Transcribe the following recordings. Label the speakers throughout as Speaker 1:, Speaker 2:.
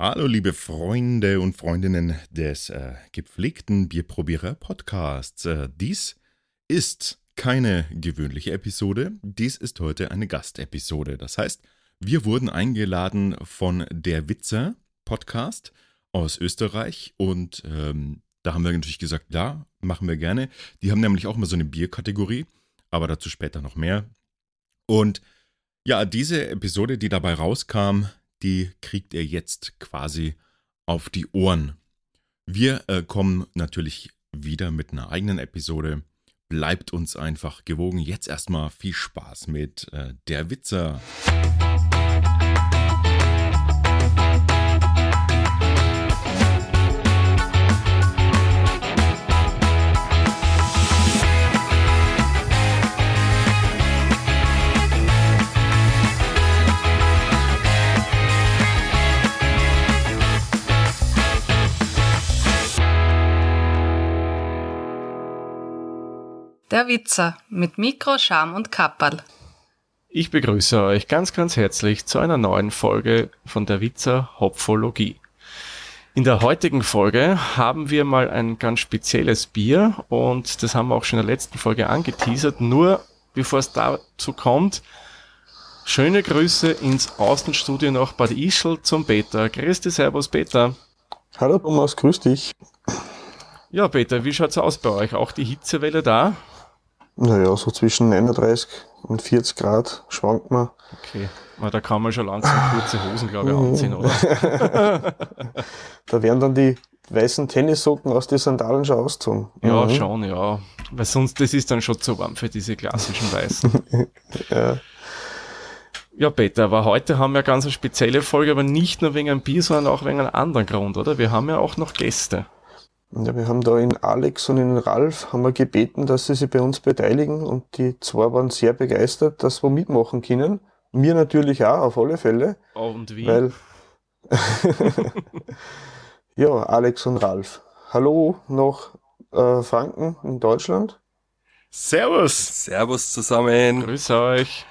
Speaker 1: Hallo liebe Freunde und Freundinnen des äh, gepflegten Bierprobierer Podcasts. Äh, dies ist keine gewöhnliche Episode, dies ist heute eine Gastepisode. Das heißt, wir wurden eingeladen von der Witzer Podcast aus Österreich und ähm, da haben wir natürlich gesagt, ja, machen wir gerne. Die haben nämlich auch immer so eine Bierkategorie, aber dazu später noch mehr. Und ja, diese Episode, die dabei rauskam, die kriegt ihr jetzt quasi auf die Ohren. Wir äh, kommen natürlich wieder mit einer eigenen Episode. Bleibt uns einfach gewogen. Jetzt erstmal viel Spaß mit äh, der Witzer.
Speaker 2: Der Witzer mit Mikro, Scham und Kapperl.
Speaker 3: Ich begrüße euch ganz, ganz herzlich zu einer neuen Folge von der Witzer Hopfologie. In der heutigen Folge haben wir mal ein ganz spezielles Bier und das haben wir auch schon in der letzten Folge angeteasert. Nur bevor es dazu kommt, schöne Grüße ins Außenstudio nach Bad Ischl zum Peter. Grüß dich, Servus Peter.
Speaker 4: Hallo Thomas, grüß dich.
Speaker 3: Ja, Peter, wie schaut's aus bei euch? Auch die Hitzewelle da?
Speaker 4: Naja, so zwischen 39 und 40 Grad schwankt man.
Speaker 3: Okay, Na, da kann man schon langsam kurze Hosen, glaube ich, anziehen, oder?
Speaker 4: da werden dann die weißen Tennissocken aus den Sandalen schon ausgezogen.
Speaker 3: Ja, mhm. schon, ja. Weil sonst, das ist dann schon zu warm für diese klassischen weißen. ja. Ja, Peter, aber heute haben wir ganz eine spezielle Folge, aber nicht nur wegen einem Bier, sondern auch wegen einem anderen Grund, oder? Wir haben ja auch noch Gäste.
Speaker 4: Ja, wir haben da in Alex und in Ralf haben wir gebeten, dass sie sich bei uns beteiligen und die zwei waren sehr begeistert, dass wir mitmachen können. Mir natürlich auch, auf alle Fälle.
Speaker 3: Oh, und wie?
Speaker 4: Weil ja, Alex und Ralf. Hallo nach äh, Franken in Deutschland.
Speaker 1: Servus.
Speaker 5: Servus zusammen.
Speaker 3: Grüß euch.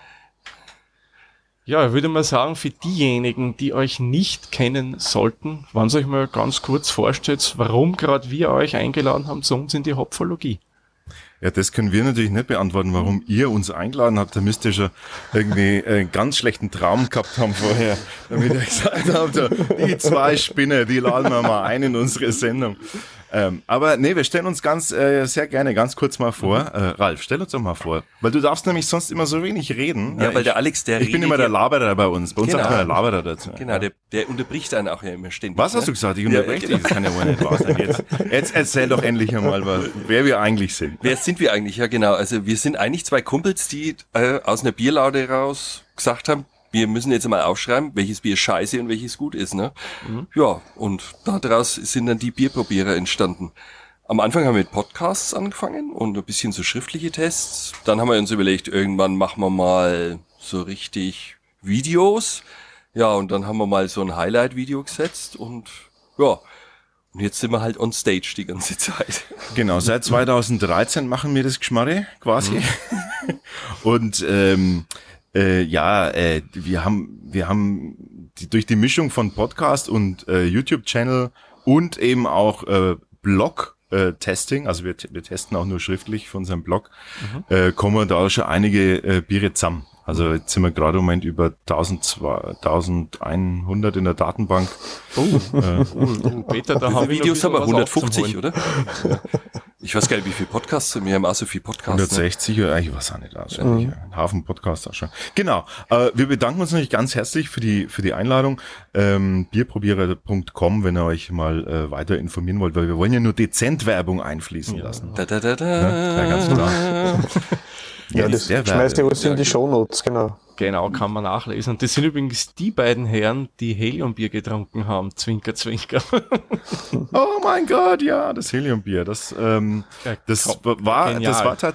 Speaker 3: Ja, ich würde mal sagen, für diejenigen, die euch nicht kennen sollten, ihr euch mal ganz kurz vorstellt, warum gerade wir euch eingeladen haben zu uns in die Hopfologie.
Speaker 1: Ja, das können wir natürlich nicht beantworten, warum ihr uns eingeladen habt. Da müsst ihr schon irgendwie einen ganz schlechten Traum gehabt haben vorher, damit ihr gesagt habt, die zwei Spinner, die laden wir mal ein in unsere Sendung. Ähm, aber nee, wir stellen uns ganz äh, sehr gerne ganz kurz mal vor. Mhm. Äh, Ralf, stell uns doch mal vor. Weil du darfst nämlich sonst immer so wenig reden.
Speaker 5: Ja, weil der Alex, der
Speaker 1: Ich bin immer der Laberer bei uns. Bei uns genau. sagt man der Laberer dazu.
Speaker 5: Genau, der, der unterbricht einen auch ja immer ständig.
Speaker 1: Was hast ne? du gesagt? Ich unterbreche dich. Das kann ja wohl nicht wahr sein. Jetzt, jetzt erzähl doch endlich einmal, wer wir eigentlich sind.
Speaker 5: Wer sind wir eigentlich? Ja, genau. Also wir sind eigentlich zwei Kumpels, die äh, aus einer Bierlaude raus gesagt haben, wir müssen jetzt mal aufschreiben, welches Bier scheiße und welches gut ist. Ne? Mhm. Ja, und daraus sind dann die Bierprobierer entstanden. Am Anfang haben wir mit Podcasts angefangen und ein bisschen so schriftliche Tests. Dann haben wir uns überlegt, irgendwann machen wir mal so richtig Videos. Ja, und dann haben wir mal so ein Highlight-Video gesetzt und ja, und jetzt sind wir halt on stage die ganze Zeit.
Speaker 1: Genau, seit 2013 machen wir das Geschmarre quasi. Mhm. und ähm, äh, ja, äh, wir haben, wir haben die, durch die Mischung von Podcast und äh, YouTube-Channel und eben auch äh, Blog äh, Testing, also wir, wir testen auch nur schriftlich von unserem Blog, mhm. äh, kommen da schon einige äh, Biere zusammen. Also jetzt sind wir gerade im Moment über 1100 in der Datenbank.
Speaker 5: Oh, äh, oh, oh Peter, da haben wir Videos haben wir 150, oder? Ich weiß gar nicht, wie viele Podcasts wir haben auch so viele Podcasts.
Speaker 1: 160 ne? oder ich weiß auch nicht, also mhm. ein Hafen Podcasts auch schon. Genau. Äh, wir bedanken uns natürlich ganz herzlich für die für die Einladung. Ähm, Bierprobierer.com, wenn ihr euch mal äh, weiter informieren wollt, weil wir wollen ja nur dezent Werbung einfließen lassen.
Speaker 5: Da, da, da, da. Ja, ja ganz klar.
Speaker 4: Ja, ja das schmeißt ihr alles in die Shownotes, genau.
Speaker 3: Genau, kann man nachlesen. Und das sind übrigens die beiden Herren, die Heliumbier getrunken haben. Zwinker, zwinker.
Speaker 1: oh mein Gott, ja, das Heliumbier. Das, ähm, das war, Genial. das war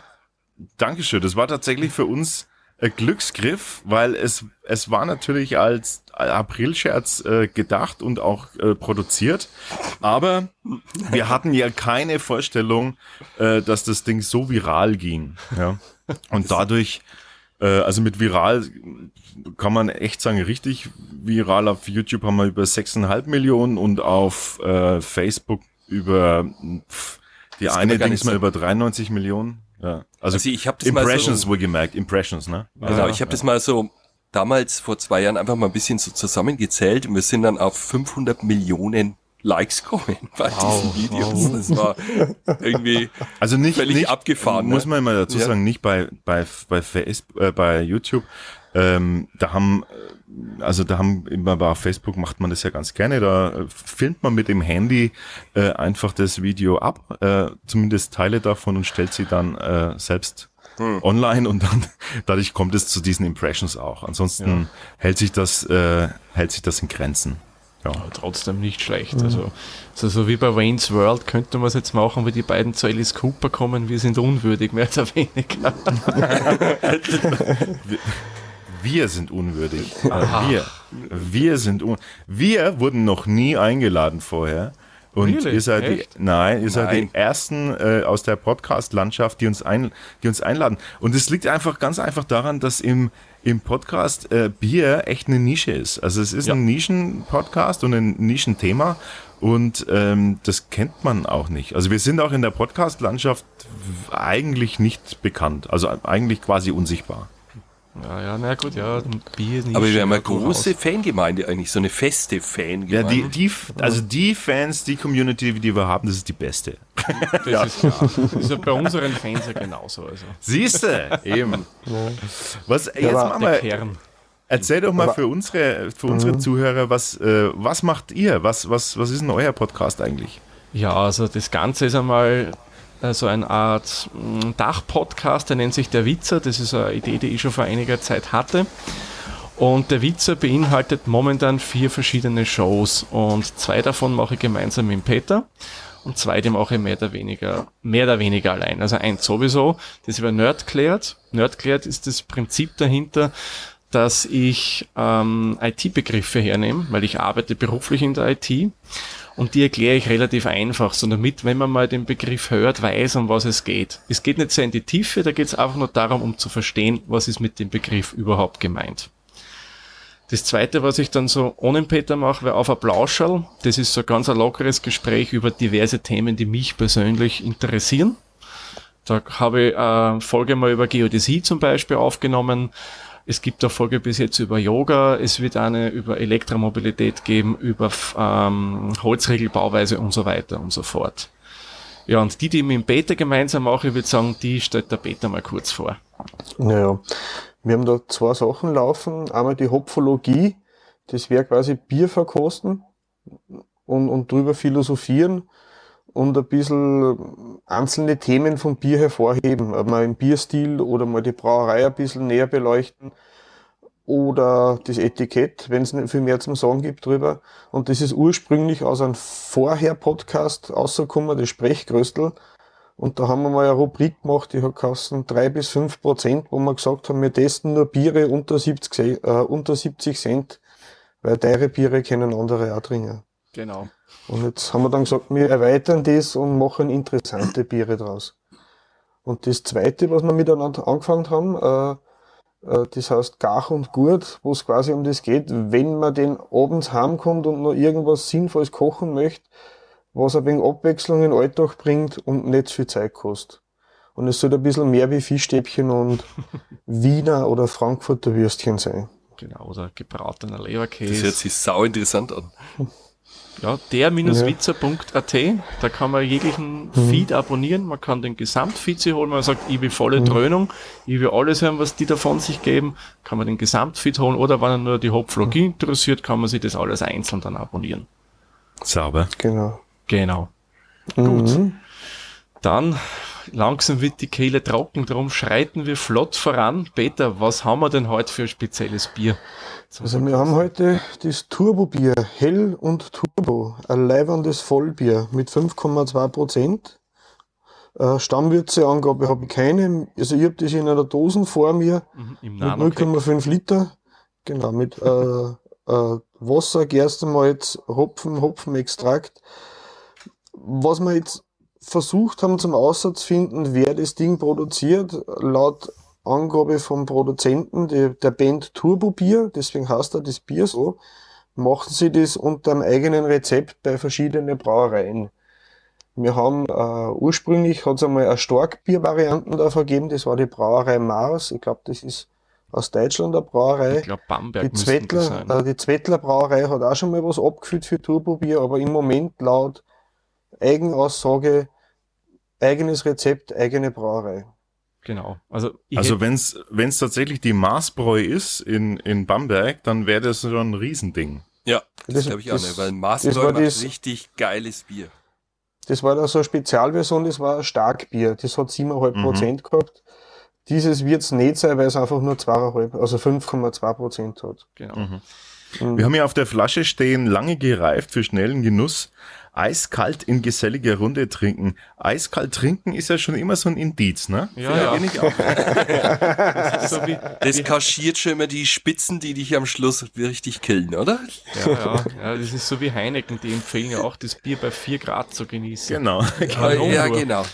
Speaker 1: Dankeschön. Das war tatsächlich für uns ein Glücksgriff, weil es, es war natürlich als Aprilscherz äh, gedacht und auch äh, produziert. Aber wir hatten ja keine Vorstellung, äh, dass das Ding so viral ging. Ja. Und dadurch also mit viral kann man echt sagen, richtig viral auf YouTube haben wir über 6,5 Millionen und auf äh, Facebook über pff, die
Speaker 5: Das
Speaker 1: eine Dings
Speaker 5: nicht
Speaker 1: mal
Speaker 5: sagen.
Speaker 1: über 93 Millionen. Ja. Also,
Speaker 5: Also ich das mal
Speaker 1: Impressions
Speaker 5: so-
Speaker 1: wohlgemerkt, Impressions, ne?
Speaker 5: Genau, ich habe das mal so damals vor zwei Jahren einfach mal ein bisschen so zusammengezählt und wir sind dann auf 500 Millionen Likes gekommen bei diesen Videos. Das war irgendwie
Speaker 1: Also nicht,
Speaker 5: völlig
Speaker 1: nicht
Speaker 5: abgefahren.
Speaker 1: Muss
Speaker 5: ne?
Speaker 1: man mal dazu
Speaker 5: Ja.
Speaker 1: sagen, nicht bei bei bei Facebook, äh, bei YouTube. Ähm, da haben äh, also da haben immer bei Facebook macht man das ja ganz gerne. Da äh, filmt man mit dem Handy äh, einfach das Video ab, äh, zumindest Teile davon und stellt sie dann äh, selbst online und dann dadurch kommt es zu diesen Impressions auch. Ansonsten hält sich das äh, hält sich das in Grenzen. Ja.
Speaker 3: Aber trotzdem nicht schlecht. Also, also so wie bei Wayne's World könnte man es jetzt machen, wie die beiden zu Alice Cooper kommen, wir sind unwürdig, mehr oder weniger.
Speaker 1: Wir sind unwürdig. Wir. Wir sind un Wir wurden noch nie eingeladen vorher. Und
Speaker 3: Really?
Speaker 1: ihr seid die, nein, ihr seid
Speaker 5: Nein.
Speaker 1: die ersten äh, aus der Podcast-Landschaft, die uns ein, die uns einladen. Und es liegt einfach ganz einfach daran, dass im im Podcast äh, Bier echt eine Nische ist. Also es ist
Speaker 3: Ja.
Speaker 1: ein Nischen-Podcast und ein Nischenthema und ähm, das kennt man auch nicht. Also wir sind auch in der Podcast-Landschaft eigentlich nicht bekannt. Also eigentlich quasi unsichtbar.
Speaker 3: Ja, ja, na gut, ja, Bier nicht.
Speaker 5: Aber wir haben eine
Speaker 3: ja,
Speaker 5: große Fangemeinde eigentlich, so eine feste Fangemeinde.
Speaker 1: Ja, die, die, also die Fans, die Community, die wir haben, das ist die beste.
Speaker 3: Das ist klar. Das ist ja bei unseren Fans ja genauso. Also.
Speaker 1: Siehste, eben. Was, jetzt machen wir,
Speaker 3: Kern.
Speaker 1: erzähl doch mal
Speaker 4: Aber-
Speaker 1: für unsere, für unsere Zuhörer, was, äh, was macht ihr? Was, was, was ist denn euer Podcast eigentlich?
Speaker 3: Ja, also das Ganze ist einmal so eine Art mh, Dachpodcast, der nennt sich Der Witzer. Das ist eine Idee, die ich schon vor einiger Zeit hatte. Und der Witzer beinhaltet momentan vier verschiedene Shows und zwei davon mache ich gemeinsam mit Peter und zwei, die mache ich mehr oder weniger, mehr oder weniger allein. Also eins sowieso, das über Nerdklärt. Nerdklärt ist das Prinzip dahinter, dass ich ähm, IT-Begriffe hernehme, weil ich arbeite beruflich in der IT und die erkläre ich relativ einfach, so damit, wenn man mal den Begriff hört, weiß, um was es geht. Es geht nicht sehr in die Tiefe, da geht es einfach nur darum, um zu verstehen, was ist mit dem Begriff überhaupt gemeint. Das zweite, was ich dann so ohne Peter mache, wäre auf ein Plauscherl. Das ist so ganz ein lockeres Gespräch über diverse Themen, die mich persönlich interessieren. Da habe ich eine Folge mal über Geodäsie zum Beispiel aufgenommen. Es gibt eine Folge bis jetzt über Yoga. Es wird eine über Elektromobilität geben, über ähm, Holzregelbauweise und so weiter und so fort. Ja, und die, die ich mit dem Peter gemeinsam mache, ich würde sagen, die stellt der Peter mal kurz vor.
Speaker 4: Naja, wir haben da zwei Sachen laufen. Einmal die Hopfologie, das wäre quasi Bier verkosten und, und drüber philosophieren und ein bisschen einzelne Themen vom Bier hervorheben. Mal im Bierstil oder mal die Brauerei ein bisschen näher beleuchten oder das Etikett, wenn es nicht viel mehr zum Sagen gibt drüber. Und das ist ursprünglich aus einem Vorher-Podcast rausgekommen, das Sprechgröstel. Und da haben wir mal eine Rubrik gemacht, die hat kosten drei bis fünf Prozent, wo wir gesagt haben, wir testen nur Biere unter 70, Se- äh, unter 70 Cent, weil teure Biere können andere auch trinken.
Speaker 3: Genau.
Speaker 4: Und jetzt haben wir dann gesagt, wir erweitern das und machen interessante Biere draus. Und das zweite, was wir miteinander angefangen haben, äh, äh, das heißt Gach und Gurt, wo es quasi um das geht, wenn man den abends heimkommt und noch irgendwas Sinnvolles kochen möchte, was ein wenig Abwechslung in den Alltag bringt und nicht zu viel Zeit kostet. Und es soll ein bisschen mehr wie Fischstäbchen und Wiener oder Frankfurter Würstchen sein.
Speaker 3: Genau, oder gebratener
Speaker 5: Das
Speaker 3: Leberkäse.
Speaker 5: hört sich sau interessant an.
Speaker 3: Ja, der-witzer.at, da kann man jeglichen Feed abonnieren, man kann den Gesamtfeed sich holen, man sagt, ich will volle Dröhnung, ich will alles hören, was die davon sich geben, kann man den Gesamtfeed holen oder wenn er nur die Hopflogie interessiert, kann man sich das alles einzeln dann abonnieren.
Speaker 1: Sauber.
Speaker 4: Genau.
Speaker 3: Genau.
Speaker 4: Mhm.
Speaker 3: Dann langsam wird die Kehle trocken, darum schreiten wir flott voran. Peter, was haben wir denn heute für ein spezielles Bier?
Speaker 4: Also wir haben heute das Turbo-Bier, Hell und Turbo, ein leibendes Vollbier mit 5,2 Prozent. Äh, Stammwürzeangabe habe ich keine. Also ich habe das in einer Dosen vor mir
Speaker 3: Mhm, Im
Speaker 4: mit
Speaker 3: Nano
Speaker 4: 0,5 Liter. Genau, mit äh, äh, Wasser, Gerstenmalz, Hopfen, Hopfenextrakt. Was wir jetzt versucht haben zum Aussatz finden, wer das Ding produziert, laut Angabe vom Produzenten die, der Band Turbo Bier, deswegen heißt er das Bier so, machen sie das unter einem eigenen Rezept bei verschiedenen Brauereien. Wir haben äh, ursprünglich hat es einmal eine Starkbier-Varianten da vergeben, das war die Brauerei Mars. Ich glaube, das ist aus Deutschland eine Brauerei.
Speaker 3: Ich glaube, Bamberg
Speaker 4: Die Zwettler,
Speaker 3: sein.
Speaker 4: äh, die Zwettler Brauerei hat auch schon mal was abgefüllt für Turbobier, aber im Moment laut Eigenaussage eigenes Rezept, eigene Brauerei.
Speaker 3: Genau. Also,
Speaker 1: Also wenn es tatsächlich die Maßbräu ist in, in Bamberg, dann wäre das schon ein Riesending.
Speaker 5: Ja, das,
Speaker 4: Das-
Speaker 5: glaube ich auch
Speaker 4: das-
Speaker 5: nicht, weil
Speaker 4: das
Speaker 5: Maßbräu
Speaker 4: war
Speaker 5: macht
Speaker 4: das-
Speaker 5: richtig geiles Bier.
Speaker 4: Das war da so eine Spezialversion, das war ein Starkbier. Das hat 7,5
Speaker 1: Mhm.
Speaker 4: Prozent gehabt. Dieses wird's nicht sein, weil es einfach nur 2,5, also 5,2 Prozent hat.
Speaker 3: genau.
Speaker 1: Mhm.
Speaker 4: Mhm.
Speaker 1: Wir haben hier auf der Flasche stehen, lange gereift für schnellen Genuss, eiskalt in geselliger Runde trinken. Eiskalt trinken ist ja schon immer so ein Indiz, ne?
Speaker 3: Ja,
Speaker 1: Findet
Speaker 3: ja. Das so wie,
Speaker 5: Das kaschiert schon immer die Spitzen, die dich am Schluss richtig killen, oder?
Speaker 3: ja, ja, ja, das ist so wie Heineken, die empfehlen ja auch, das Bier bei 4 Grad zu genießen.
Speaker 1: Genau.
Speaker 3: Warum
Speaker 5: ja,
Speaker 3: nur?
Speaker 5: genau.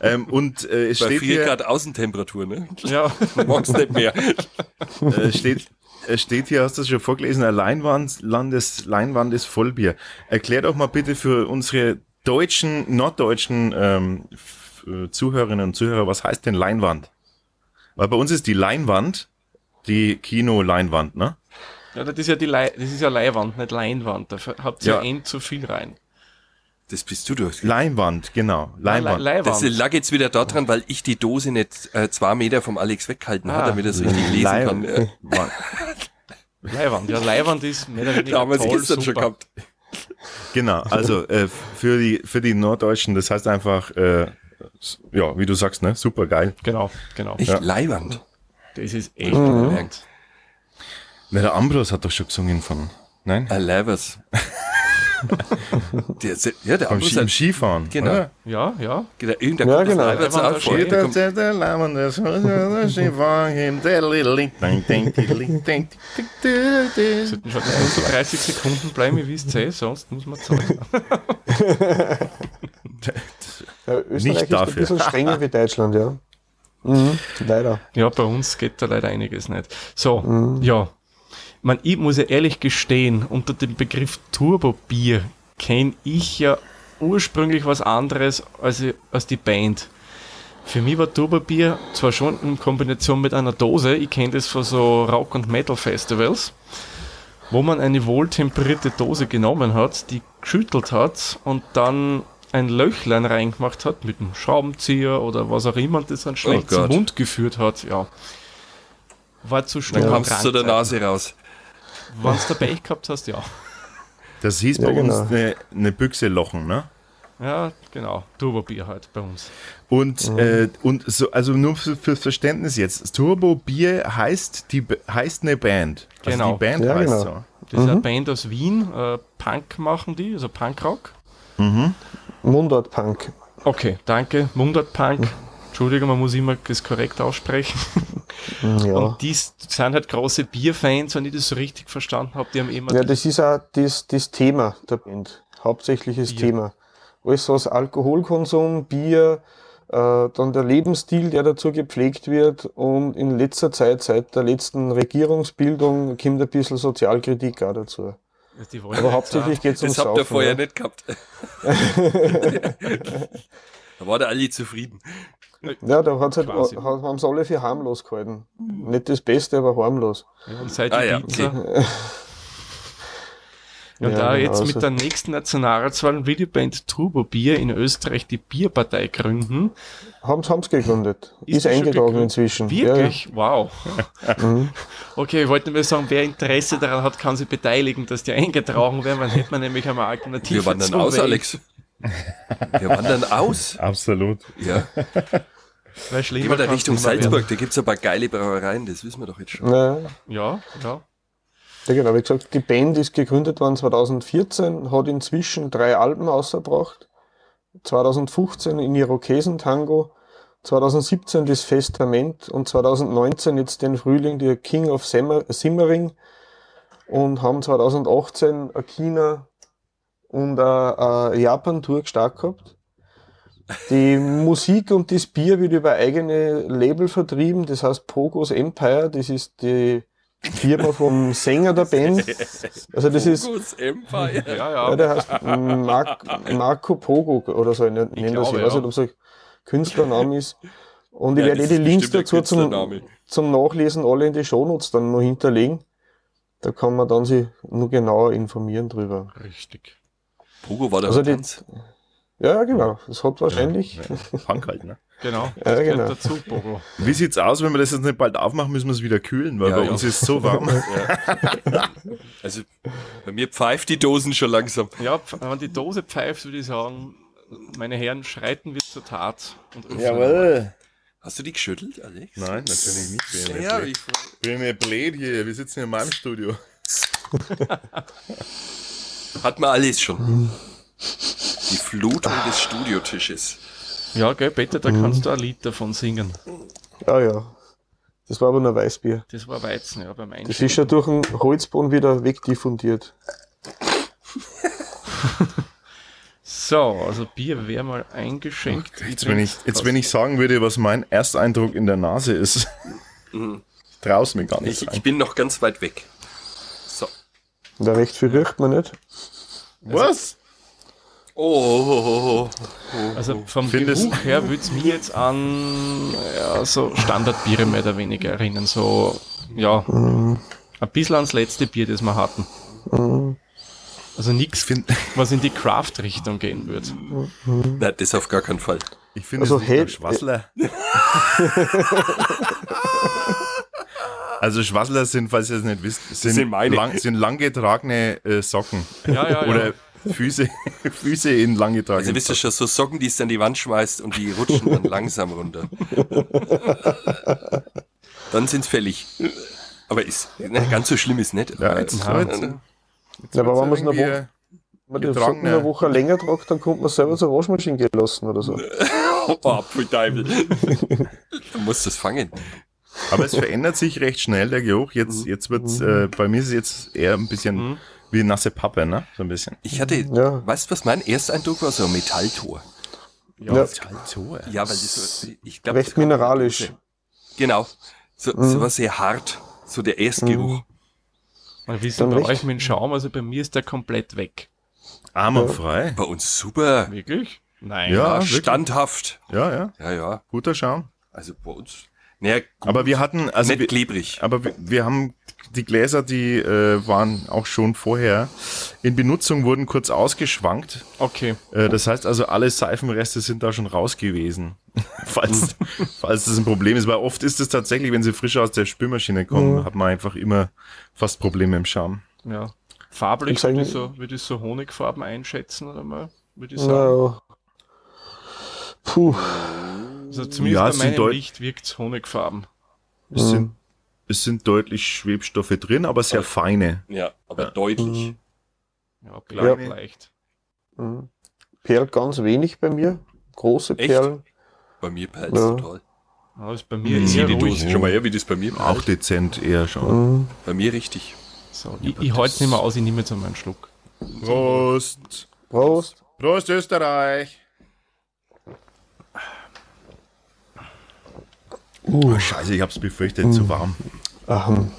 Speaker 1: ähm, und äh, es
Speaker 5: Bei
Speaker 1: steht
Speaker 5: 4
Speaker 1: hier,
Speaker 5: Grad Außentemperatur, ne?
Speaker 3: Ja,
Speaker 5: Magst nicht mehr.
Speaker 1: äh, steht, es steht hier, hast du es schon vorgelesen, ein Leinwand, Landes, Leinwand ist Vollbier. Erklär doch mal bitte für unsere deutschen, norddeutschen ähm, äh, Zuhörerinnen und Zuhörer, was heißt denn Leinwand? Weil bei uns ist die Leinwand die Kino-Leinwand, ne?
Speaker 3: ja das ist ja die Lei das ist ja Leihwand, nicht Leinwand. Da habt ihr
Speaker 1: Ja.
Speaker 3: ja. end zu viel rein.
Speaker 5: Das bist du durch.
Speaker 1: Leinwand, genau. Leinwand.
Speaker 3: Le
Speaker 5: Das lag jetzt wieder daran, weil ich die Dose nicht äh, zwei Meter vom Alex weggehalten
Speaker 3: Ah.
Speaker 5: habe, damit er es richtig lesen
Speaker 1: Leih-
Speaker 5: kann. Äh,
Speaker 1: Wa-
Speaker 3: Leihwand. Ja, Leihwand ist mehr oder weniger
Speaker 5: Da haben wir es
Speaker 3: toll,
Speaker 5: gestern schon
Speaker 3: super.
Speaker 5: gehabt.
Speaker 1: Genau, also äh, für die für die Norddeutschen, das heißt einfach, äh, ja, wie du sagst, ne, super geil.
Speaker 3: Genau, genau.
Speaker 5: Echt
Speaker 1: Ja.
Speaker 5: Leihwand.
Speaker 3: Das ist echt
Speaker 4: Mhm.
Speaker 1: Na, der Ambros hat doch schon gesungen von, nein?
Speaker 5: I love us. Der, ja, der
Speaker 1: Beim Ski, Skifahren.
Speaker 5: Genau.
Speaker 1: oder?
Speaker 3: Ja, ja.
Speaker 5: genau, irgendein
Speaker 4: Ja,
Speaker 5: kommt
Speaker 4: genau.
Speaker 3: Der da
Speaker 5: vor.
Speaker 3: schon.
Speaker 5: Der kommt-
Speaker 1: Der- der Lärm, das- das Skifahren, der little link, ding, ding, ding, ding, ding, ding, ding.
Speaker 3: Sollten schon das nur so 30 Sekunden bleiben, wie es eh, sonst muss man zahlen.
Speaker 4: Ja, Österreich
Speaker 1: Nicht
Speaker 4: ist
Speaker 1: dafür.
Speaker 4: ein bisschen strenger wie Deutschland, ja. Mhm, leider.
Speaker 3: Ja, bei uns geht da leider einiges nicht. So, ja. Man, ich muss ja ehrlich gestehen, unter dem Begriff Turbo-Bier kenne ich ja ursprünglich was anderes als, als die Band. Für mich war Turbo-Bier zwar schon in Kombination mit einer Dose, ich kenne das von so Rock- und Metal-Festivals, wo man eine wohltemperierte Dose genommen hat, die geschüttelt hat und dann ein Löchlein reingemacht hat mit einem Schraubenzieher oder was auch immer das dann schlecht
Speaker 5: Oh
Speaker 3: zum. Mund geführt hat, ja. War zu schnell.
Speaker 5: Dann kommst du zu der Nase raus.
Speaker 3: Wenn du dabei gehabt hast, ja.
Speaker 1: Das hieß
Speaker 4: Ja,
Speaker 1: bei
Speaker 4: genau.
Speaker 1: uns eine, eine Büchse Lochen, ne?
Speaker 3: Ja, genau. Turbo-Bier halt bei uns.
Speaker 1: Und, äh, und so, also nur für, fürs Verständnis jetzt. Turbo Bier heißt die heißt eine Band. Also
Speaker 3: Genau.
Speaker 1: die Band
Speaker 4: Ja,
Speaker 1: heißt
Speaker 4: genau.
Speaker 1: so.
Speaker 3: Das ist eine Band aus Wien. Äh, Punk machen die, also Punkrock.
Speaker 4: Mundart-Punk.
Speaker 3: Okay, danke. Mundart Punk. Entschuldigung, man muss immer das korrekt aussprechen.
Speaker 4: Ja.
Speaker 3: Und die sind halt große Bierfans, wenn ich das so richtig verstanden habe. Die haben immer
Speaker 4: Ja, das ist auch das, das Thema der Band. Hauptsächliches
Speaker 3: Bier.
Speaker 4: Thema. Alles was Alkoholkonsum, Bier, äh, dann der Lebensstil, der dazu gepflegt wird und in letzter Zeit, seit der letzten Regierungsbildung, kommt ein bisschen Sozialkritik auch dazu.
Speaker 3: die wollen
Speaker 4: Aber hauptsächlich geht es ums
Speaker 5: Das habt ihr vorher
Speaker 4: ja.
Speaker 5: nicht gehabt. da war der alle zufrieden.
Speaker 4: Ja, da hat's halt,
Speaker 3: Quasi.
Speaker 4: hat, haben sie alle für harmlos gehalten. Nicht das Beste, aber harmlos.
Speaker 3: ja, und seit
Speaker 5: Ah, ja,
Speaker 3: Pizza.
Speaker 5: okay.
Speaker 3: Und
Speaker 4: Ja,
Speaker 3: da
Speaker 4: genau,
Speaker 3: jetzt
Speaker 4: also-
Speaker 3: mit der nächsten Nationalratswahl will die Band Turbo Bier in Österreich die Bierpartei gründen.
Speaker 4: Haben sie gegründet.
Speaker 3: Ist
Speaker 4: Ist, eingetragen inzwischen.
Speaker 3: Wirklich? Wow.
Speaker 4: Mhm.
Speaker 3: Okay, ich wollte nur sagen, wer Interesse daran hat, kann sich beteiligen, dass die eingetragen werden, dann hätte man nämlich einmal Alternative
Speaker 5: Wir wandern
Speaker 3: zu
Speaker 5: aus. Alex. Wir wandern aus.
Speaker 1: Absolut.
Speaker 5: Ja. Gehen wir da Richtung Salzburg, da gibt's ein paar geile Brauereien, das wissen wir doch jetzt schon.
Speaker 4: Ja.
Speaker 3: Ja, ja.
Speaker 4: ja, genau. Wie gesagt, die Band ist gegründet worden 2014, hat inzwischen drei Alben ausgebracht. 2015 in Irokesen-Tango, 2017 das Festament und 2019 jetzt den Frühling die King of Simmer Simmering und haben 2018 eine China und eine, eine Japan-Tour gestartet gehabt. Die Musik und das Bier wird über eigene Label vertrieben, das heißt Pogos Empire, das ist die Firma vom Sänger der Band. Also das ist,
Speaker 5: Focus Empire.
Speaker 3: Ja,
Speaker 4: ja,
Speaker 3: ja.
Speaker 4: der heißt Mark, Marco Pogo oder so, er sich.
Speaker 3: glaube,
Speaker 4: Ich weiß
Speaker 3: ja.
Speaker 4: nicht, ob es ein Künstlername ist. Und ich
Speaker 5: Ja,
Speaker 4: werde eh
Speaker 5: das
Speaker 4: die Links dazu zum, zum Nachlesen alle in die Shownotes dann noch hinterlegen. Da kann man dann sich nur genauer informieren drüber.
Speaker 3: Richtig.
Speaker 5: Pogo war der
Speaker 4: Also die-
Speaker 5: Tanz.
Speaker 4: Ja, ja, genau. Das hat wahrscheinlich.
Speaker 1: Ja, Punk halt, ne?
Speaker 3: Genau.
Speaker 4: Ja,
Speaker 3: Das gehört
Speaker 4: genau.
Speaker 3: dazu, Bogo.
Speaker 1: Wie sieht's aus, wenn wir das jetzt nicht bald aufmachen, müssen wir es wieder kühlen, weil
Speaker 5: Ja,
Speaker 1: bei
Speaker 5: ja.
Speaker 1: uns ist es so warm.
Speaker 5: Also bei mir pfeift die Dosen schon langsam.
Speaker 3: Ja, wenn die Dose pfeift, würde ich sagen, meine Herren, schreiten wir zur Tat. Und öffnen.
Speaker 1: Jawohl.
Speaker 5: Hast du die geschüttelt, Alex?
Speaker 1: Nein, natürlich nicht. Bin mir
Speaker 5: Ja,
Speaker 1: blöd.
Speaker 5: ich,
Speaker 1: Bin mir blöd hier. Wir sitzen hier in meinem Studio.
Speaker 5: Hat man alles schon. Die Flutung des Studiotisches.
Speaker 3: Ja, gell, Peter, da kannst du ein Lied davon singen.
Speaker 4: Ja, ja. Das war aber nur Weißbier.
Speaker 3: Das war Weizen, ja, beim
Speaker 4: Das
Speaker 3: Einschenken.
Speaker 4: ist ja durch den Holzboden wieder wegdiffundiert.
Speaker 3: So, also Bier wäre mal eingeschenkt.
Speaker 1: Jetzt, wenn ich, jetzt, wenn ich sagen würde, was mein Ersteindruck in der Nase ist, traust mir gar nicht
Speaker 5: Ich, ich bin noch ganz weit weg.
Speaker 4: Da recht viel riecht man nicht.
Speaker 1: Was?
Speaker 5: Oh, oh, oh, oh.
Speaker 3: Also vom
Speaker 1: Findest-
Speaker 3: Geruch her würde es mir jetzt an ja, so Standardbiere mehr oder weniger erinnern. So, ja, ein bisschen ans letzte Bier, das wir hatten. Also nichts, was in die Craft-Richtung gehen würde.
Speaker 5: Nein, das auf gar keinen Fall.
Speaker 1: Ich finde
Speaker 4: Also
Speaker 1: es nach Schwassler. Also Schwassler sind, falls ihr es nicht wisst, sind,
Speaker 5: sind meine.
Speaker 1: Lang, sind langgetragene äh, Socken.
Speaker 3: Ja, ja, ja.
Speaker 1: Oder Füße, Füße in langgetragenen
Speaker 5: Also wisst ihr schon, so Socken, die es an die Wand schmeißt und die rutschen dann langsam runter. Dann sind's fällig. Aber ist ne, ganz so schlimm ist nicht.
Speaker 1: Ja,
Speaker 5: Aber
Speaker 1: jetzt,
Speaker 3: Aha.
Speaker 1: jetzt,
Speaker 5: ne,
Speaker 4: Ja, aber wenn man es eine wenn man die Socken eine
Speaker 1: ja.
Speaker 4: Woche länger tragt, dann kommt man selber zur Waschmaschine gehen lassen oder so.
Speaker 5: oh, Apfelteufel. du musst das fangen.
Speaker 1: Aber es verändert sich recht schnell, der Geruch. Jetzt, jetzt wird's, äh, bei mir ist es jetzt eher ein bisschen wie nasse Pappe, ne? So ein bisschen.
Speaker 5: Ich hatte,
Speaker 4: Ja.
Speaker 5: weißt du, was mein Ersteindruck war? So ein Metalltor.
Speaker 3: Ja,
Speaker 4: Ja.
Speaker 1: so,
Speaker 5: Ja, weil das so, ich glaube.
Speaker 4: Recht mineralisch.
Speaker 5: Genau. So, so was sehr hart. So der Erstgeruch.
Speaker 3: Und wie ist bei
Speaker 4: recht.
Speaker 3: euch mit dem Schaum? Also bei mir ist der komplett weg.
Speaker 1: Armerfrei.
Speaker 5: Bei uns super.
Speaker 3: Wirklich? Nein.
Speaker 1: Ja.
Speaker 5: Ja,
Speaker 1: wirklich?
Speaker 5: standhaft.
Speaker 1: Ja, ja.
Speaker 5: Ja, ja.
Speaker 1: Guter Schaum.
Speaker 5: Also bei uns. Naja, gut,
Speaker 1: Aber wir hatten, also
Speaker 5: nicht
Speaker 1: wir,
Speaker 5: klebrig.
Speaker 1: aber wir, wir haben die Gläser, die äh, waren auch schon vorher in Benutzung, wurden kurz ausgeschwankt.
Speaker 3: Okay.
Speaker 1: Äh, das heißt also, alle Seifenreste sind da schon raus gewesen. falls, falls das ein Problem ist. Weil oft ist es tatsächlich, wenn sie frisch aus der Spülmaschine kommen, hat man einfach immer fast Probleme im Schaum.
Speaker 3: Ja. Farblich würde ich, so, würde ich so Honigfarben einschätzen oder mal, würde ich sagen.
Speaker 4: Ja. Puh.
Speaker 3: Also zumindest
Speaker 1: Ja,
Speaker 3: bei meinem Licht wirkt es Honigfarben.
Speaker 1: Es, sind, es sind deutlich Schwebstoffe drin, aber sehr feine.
Speaker 5: Ja, aber deutlich.
Speaker 3: Ja,
Speaker 1: Kleine.
Speaker 3: bleibt leicht.
Speaker 4: Mhm. Perlt ganz wenig bei mir. Große
Speaker 5: Echt?
Speaker 4: Perlen.
Speaker 5: Bei mir pellt
Speaker 4: Ja.
Speaker 5: total.
Speaker 3: Aber ist bei mir
Speaker 1: Mhm.
Speaker 3: Eher
Speaker 5: die
Speaker 3: ruhig.
Speaker 5: Dose schon mal her, wie das bei mir
Speaker 1: Auch dezent eher schon.
Speaker 4: Mhm.
Speaker 5: Bei mir richtig.
Speaker 3: So, ich ich halte es nicht mehr aus, ich nehme jetzt einmal einen Schluck.
Speaker 1: Prost!
Speaker 4: Prost.
Speaker 1: Prost Österreich! Oh, scheiße, ich hab's befürchtet, zu warm.
Speaker 4: Ähm,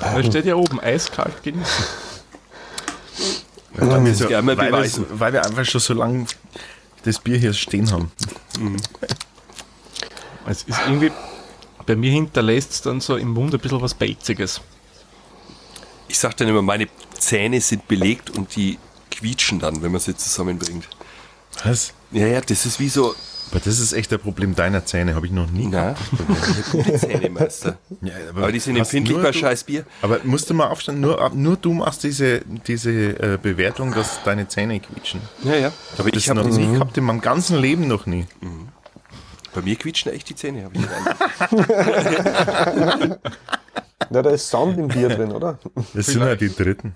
Speaker 3: Da steht ja oben, eiskalt genießen.
Speaker 1: Weil wir, so,
Speaker 5: gerne
Speaker 1: weil, wir,
Speaker 5: beweisen.
Speaker 1: weil wir einfach schon so lange das Bier hier stehen haben.
Speaker 3: Es ist irgendwie, bei mir hinterlässt es dann so im Mund ein bisschen was Pelziges.
Speaker 5: Ich sag dann immer, meine Zähne sind belegt und die quietschen dann, wenn man sie zusammenbringt.
Speaker 1: Was?
Speaker 5: Ja, ja, das ist wie so.
Speaker 1: Aber das ist echt der Problem deiner Zähne, habe ich noch nie.
Speaker 5: Na, gute Zähne, Meister.
Speaker 1: Ja,
Speaker 5: Aber die sind empfindlich bei scheiß Bier.
Speaker 1: Aber musst du mal aufstehen, nur, nur du machst diese, diese äh, Bewertung, dass deine Zähne quietschen.
Speaker 5: Ja, ja. Aber
Speaker 1: Das
Speaker 5: ich habe
Speaker 1: noch nie gehabt in meinem ganzen Leben noch nie.
Speaker 5: Bei mir quietschen echt die Zähne. Hab ich
Speaker 4: ja, da ist Sand im Bier drin, oder?
Speaker 1: Das sind ja die Dritten.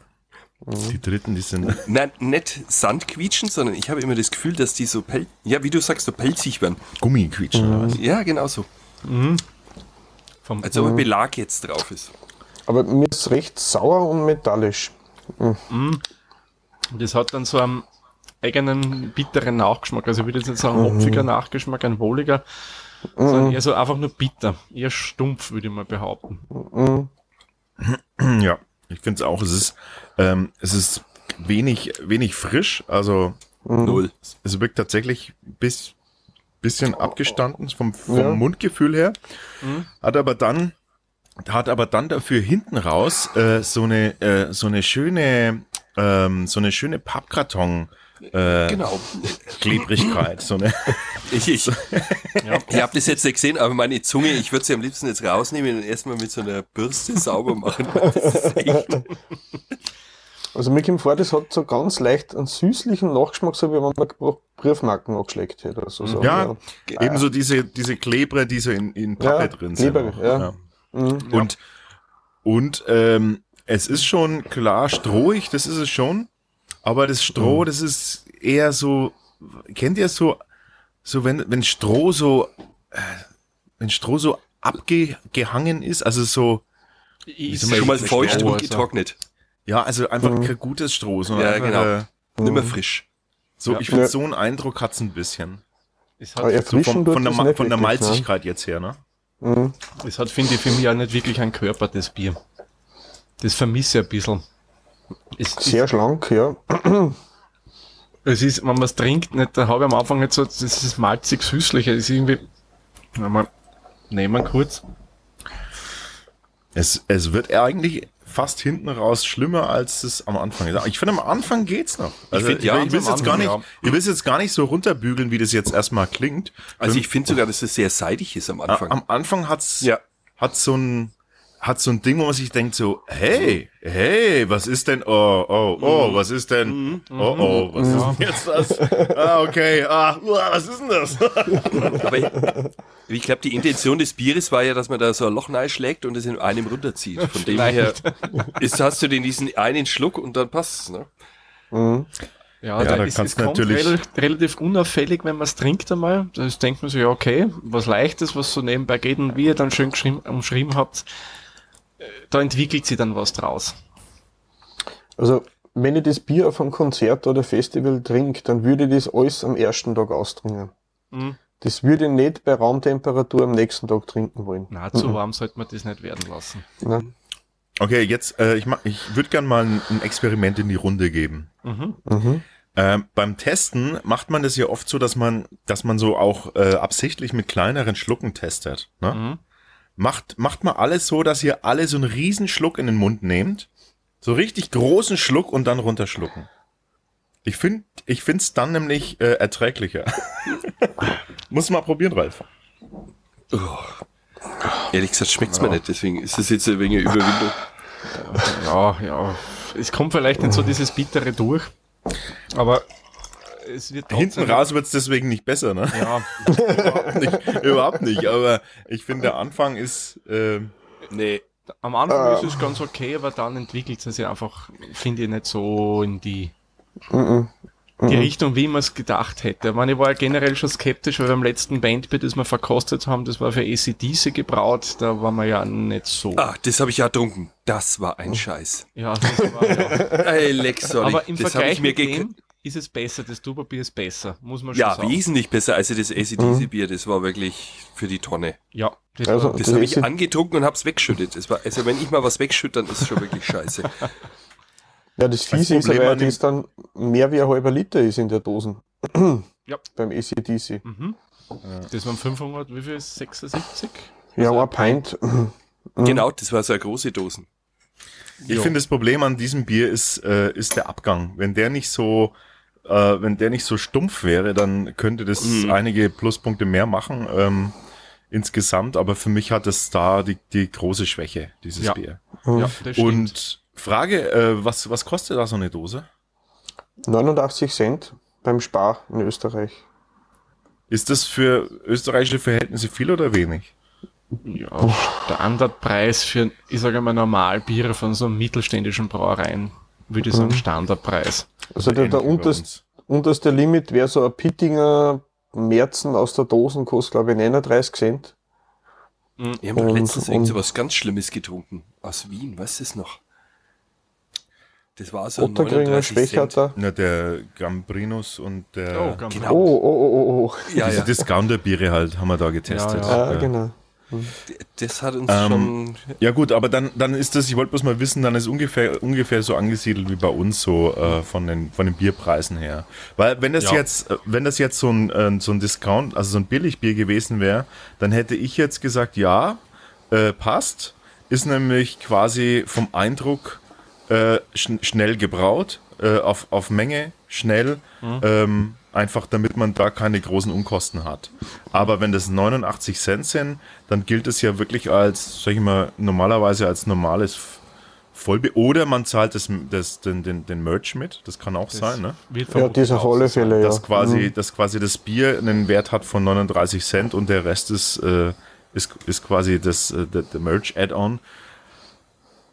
Speaker 1: Die Dritten, die sind.
Speaker 5: Nein, nicht Sand quietschen, sondern ich habe immer das Gefühl, dass die so pel ja, wie du sagst, so pelzig werden.
Speaker 1: Gummi quietschen oder was?
Speaker 5: Ja, genau so.
Speaker 3: Vom,
Speaker 5: Als ob ein Belag jetzt drauf ist.
Speaker 4: Aber mir ist recht sauer und metallisch.
Speaker 3: das hat dann so einen, eigenen bitteren Nachgeschmack. Also ich würde jetzt nicht sagen
Speaker 4: Mhm.
Speaker 3: hopfiger Nachgeschmack, ein wohliger, sondern eher so einfach nur bitter. Eher stumpf, würde ich mal behaupten.
Speaker 4: Mhm.
Speaker 1: Ja, ich finde es auch. Es ist, ähm, es ist wenig, wenig frisch. Also
Speaker 5: Null.
Speaker 1: es wirkt tatsächlich bis, bisschen abgestanden vom, vom
Speaker 4: Ja.
Speaker 1: Mundgefühl her.
Speaker 3: Mhm.
Speaker 1: Hat aber dann, hat aber dann dafür hinten raus äh, so eine, äh, so eine schöne, ähm, so eine schöne Pappkarton. Äh,
Speaker 5: Genau.
Speaker 1: Klebrigkeit, so eine.
Speaker 5: Ich, ich, ich habe das jetzt nicht gesehen, aber meine Zunge, ich würde sie am liebsten jetzt rausnehmen und erstmal mit so einer Bürste sauber machen.
Speaker 4: Also mir kommt vor, das hat so ganz leicht einen süßlichen Nachgeschmack, so wie wenn man Br- Briefmarken angeschleckt hätte oder so. so.
Speaker 1: Ja, ebenso diese, diese Klebre, die so in, in Pappe
Speaker 4: Ja,
Speaker 1: drin sind.
Speaker 4: Kleber,
Speaker 1: auch,
Speaker 4: ja. Mhm.
Speaker 1: Und, und ähm, es ist schon klar strohig, das ist es schon. Aber das Stroh,
Speaker 4: Mhm.
Speaker 1: das ist eher so, kennt ihr so, so wenn, wenn Stroh so, äh, wenn Stroh so abgehangen ist, also so, man
Speaker 5: schon mal feucht und getrocknet.
Speaker 1: ja, also einfach
Speaker 4: Mhm.
Speaker 1: kein gutes Stroh, sondern
Speaker 5: Ja,
Speaker 1: einfach,
Speaker 5: genau.
Speaker 1: äh,
Speaker 5: Nimmer frisch.
Speaker 1: so,
Speaker 3: Ja.
Speaker 1: ich finde,
Speaker 4: Ja.
Speaker 1: so einen Eindruck hat's ein bisschen.
Speaker 3: Es hat,
Speaker 1: So vom, von, der, von der
Speaker 4: wirklich, ne?
Speaker 1: Malzigkeit jetzt her, ne?
Speaker 4: Mhm.
Speaker 3: es hat, finde ich, für mich auch nicht wirklich einen Körper, das Bier. Das vermisse ich ein bisschen. Es,
Speaker 4: Sehr schlank, ja.
Speaker 3: Es ist, wenn man es trinkt, nicht, da habe ich am Anfang nicht so, das ist malzig süßlich, es ist irgendwie, wenn man, nehmen wir kurz.
Speaker 1: Es, es wird eigentlich fast hinten raus schlimmer, als es am Anfang ist. Ich finde, am Anfang geht's noch. Also,
Speaker 5: find, ja,
Speaker 1: ich will es jetzt gar nicht,
Speaker 3: Anfang,
Speaker 1: ich will es jetzt gar nicht so runterbügeln, wie das jetzt erstmal klingt.
Speaker 5: Also ich finde sogar, dass es sehr seidig ist am Anfang.
Speaker 1: am Anfang hat's,
Speaker 5: Ja.
Speaker 1: hat so ein, hat so ein Ding, wo man sich denkt so, hey, hey, was ist denn, oh, oh, oh, was ist denn, oh, oh, was ist denn jetzt das? Ah, okay, ah, was ist denn das?
Speaker 5: Aber ich, ich glaube, die Intention des Bieres war ja, dass man da so ein Loch schlägt und es in einem runterzieht. Von dem her ist, hast du den diesen einen Schluck und dann passt's. Ne?
Speaker 4: Mhm.
Speaker 3: Ja,
Speaker 1: Ja,
Speaker 3: da
Speaker 1: da
Speaker 3: ist, es
Speaker 1: natürlich-
Speaker 3: rel relativ unauffällig, wenn man es trinkt einmal. Da denkt man sich, ja, okay, was Leichtes, was so nebenbei geht und wie ihr dann schön geschrieben, umschrieben habt, da entwickelt sich dann was draus.
Speaker 4: Also, wenn ich das Bier auf einem Konzert oder Festival trinke, dann würde ich das alles am ersten Tag austrinken.
Speaker 3: Mhm.
Speaker 4: Das würde ich nicht bei Raumtemperatur am nächsten Tag trinken wollen.
Speaker 3: Na, zu warm sollte man das nicht werden lassen.
Speaker 4: Ne?
Speaker 1: Okay, jetzt, äh, ich, ich würde gern mal ein, ein Experiment in die Runde geben.
Speaker 3: Mhm.
Speaker 4: Mhm.
Speaker 1: Ähm, beim Testen macht man das ja oft so, dass man, dass man so auch äh, absichtlich mit kleineren Schlucken testet. Ne?
Speaker 3: Mhm.
Speaker 1: Macht, macht mal alles so, dass ihr alle so einen riesen Schluck in den Mund nehmt. So richtig großen Schluck und dann runterschlucken. Ich finde, ich find's dann nämlich äh, erträglicher. Muss mal probieren, Ralf.
Speaker 5: Ehrlich gesagt schmeckt's mir nicht, deswegen ist es jetzt ein wenig eine Überwindung.
Speaker 3: Ja, ja. Es kommt vielleicht nicht so dieses Bittere durch, aber es wird
Speaker 1: Hinten raus wird's deswegen nicht besser, ne?
Speaker 3: Ja,
Speaker 1: überhaupt, nicht, überhaupt nicht. Aber ich finde, der Anfang ist. Äh,
Speaker 5: Nee.
Speaker 3: am Anfang
Speaker 4: Ähm.
Speaker 3: ist es ganz okay, aber dann entwickelt es sich einfach, finde ich, nicht so in die,
Speaker 4: Mhm.
Speaker 3: die Richtung, wie man es gedacht hätte. Ich meine, ich war ja generell schon skeptisch, weil beim letzten Bandbier, das wir verkostet haben, das war für ACDC gebraut, da war man ja nicht so.
Speaker 5: Ah, das habe ich ja getrunken. Das war ein Scheiß.
Speaker 3: Ja, das war, ja.
Speaker 5: Ey, Lex, sorry.
Speaker 3: Aber im
Speaker 5: das habe
Speaker 3: Vergleich
Speaker 5: ich mir
Speaker 3: mit
Speaker 5: gek-
Speaker 3: dem ist es besser, das Tuberbier ist besser, muss man schon
Speaker 5: Ja,
Speaker 3: sagen.
Speaker 5: wesentlich besser als das ACDC-Bier. Das war wirklich für die Tonne.
Speaker 3: Ja, das
Speaker 4: Also-
Speaker 5: Das
Speaker 4: Das
Speaker 5: habe ich angetrunken und hab's weggeschüttet. Das war, also wenn ich mal was wegschütte, dann ist es schon wirklich scheiße.
Speaker 4: Ja, das Fiese ist
Speaker 1: Problem
Speaker 4: aber, dass dann mehr wie ein halber Liter ist in der Dosen.
Speaker 3: Ja.
Speaker 4: Beim ACDC.
Speaker 3: mhm. das waren 500, wie viel ist 76?
Speaker 4: Ja,
Speaker 3: Also
Speaker 4: ein Pint.
Speaker 5: Genau, das war so eine große Dosen.
Speaker 1: ich
Speaker 3: Ja.
Speaker 1: finde, das Problem an diesem Bier ist, äh, ist der Abgang. Wenn der nicht so, äh, wenn der nicht so stumpf wäre, dann könnte das
Speaker 5: Mhm.
Speaker 1: einige Pluspunkte mehr machen. Ähm, insgesamt, aber für mich hat es da die, die große Schwäche, dieses
Speaker 3: Ja.
Speaker 1: Bier.
Speaker 3: Ja, das stimmt.
Speaker 1: Und Frage, äh, was, was kostet da so eine Dose?
Speaker 4: 89 Cent beim Spar in Österreich.
Speaker 1: Ist das für österreichische Verhältnisse viel oder wenig?
Speaker 3: Ja, Standardpreis für, ich sage mal, Normalbier von so mittelständischen Brauereien, würde ich sagen, Standardpreis.
Speaker 4: Also der, der unterst, unterste Limit wäre so ein Pittinger Märzen aus der Dosen, kostet glaube ich 39 Cent.
Speaker 5: Wir haben doch
Speaker 4: Und-
Speaker 5: letztens irgend was ganz Schlimmes getrunken. Aus Wien, weißt du es noch? Das war so ein
Speaker 4: Otterkringer,
Speaker 5: 39 Cent.
Speaker 1: Na, der
Speaker 5: Das war so ein
Speaker 4: Otterkringer,
Speaker 5: 39 Cent.
Speaker 4: Schwächerter.
Speaker 1: Na, der Gambrinus und der.
Speaker 3: Oh, ganz
Speaker 5: Genau.
Speaker 4: Oh, oh, oh, oh.
Speaker 5: Ja,
Speaker 1: diese
Speaker 5: ja.
Speaker 1: Discounter-Biere halt haben wir da getestet.
Speaker 3: Ja,
Speaker 4: Ah, genau.
Speaker 5: Das hat uns
Speaker 1: Ähm,
Speaker 5: schon.
Speaker 1: Ja gut, aber dann, dann ist das, ich wollte bloß mal wissen, dann ist ungefähr, ungefähr so angesiedelt wie bei uns so äh, von, den, von den Bierpreisen her. Weil wenn das
Speaker 3: Ja.
Speaker 1: jetzt, äh, wenn das jetzt so ein, äh, so ein Discount, also so ein Billigbier gewesen wäre, dann hätte ich jetzt gesagt, ja, äh, passt. Ist nämlich quasi vom Eindruck äh, schn schnell gebraut, äh, auf, auf Menge, schnell, ähm, einfach damit man da keine großen Unkosten hat. Aber wenn das 89 Cent sind, dann gilt es ja wirklich als, sag ich mal, normalerweise als normales Vollbier. Oder man zahlt das, das, den, den, den Merch mit, das kann auch sein, ne?
Speaker 4: Ja, das auf alle. Fälle, ja.
Speaker 1: Dass, quasi,
Speaker 4: Mhm.
Speaker 1: dass quasi das Bier einen Wert hat von 39 Cent und der Rest ist, äh, ist, ist quasi das äh, der, der Merch-Add-on.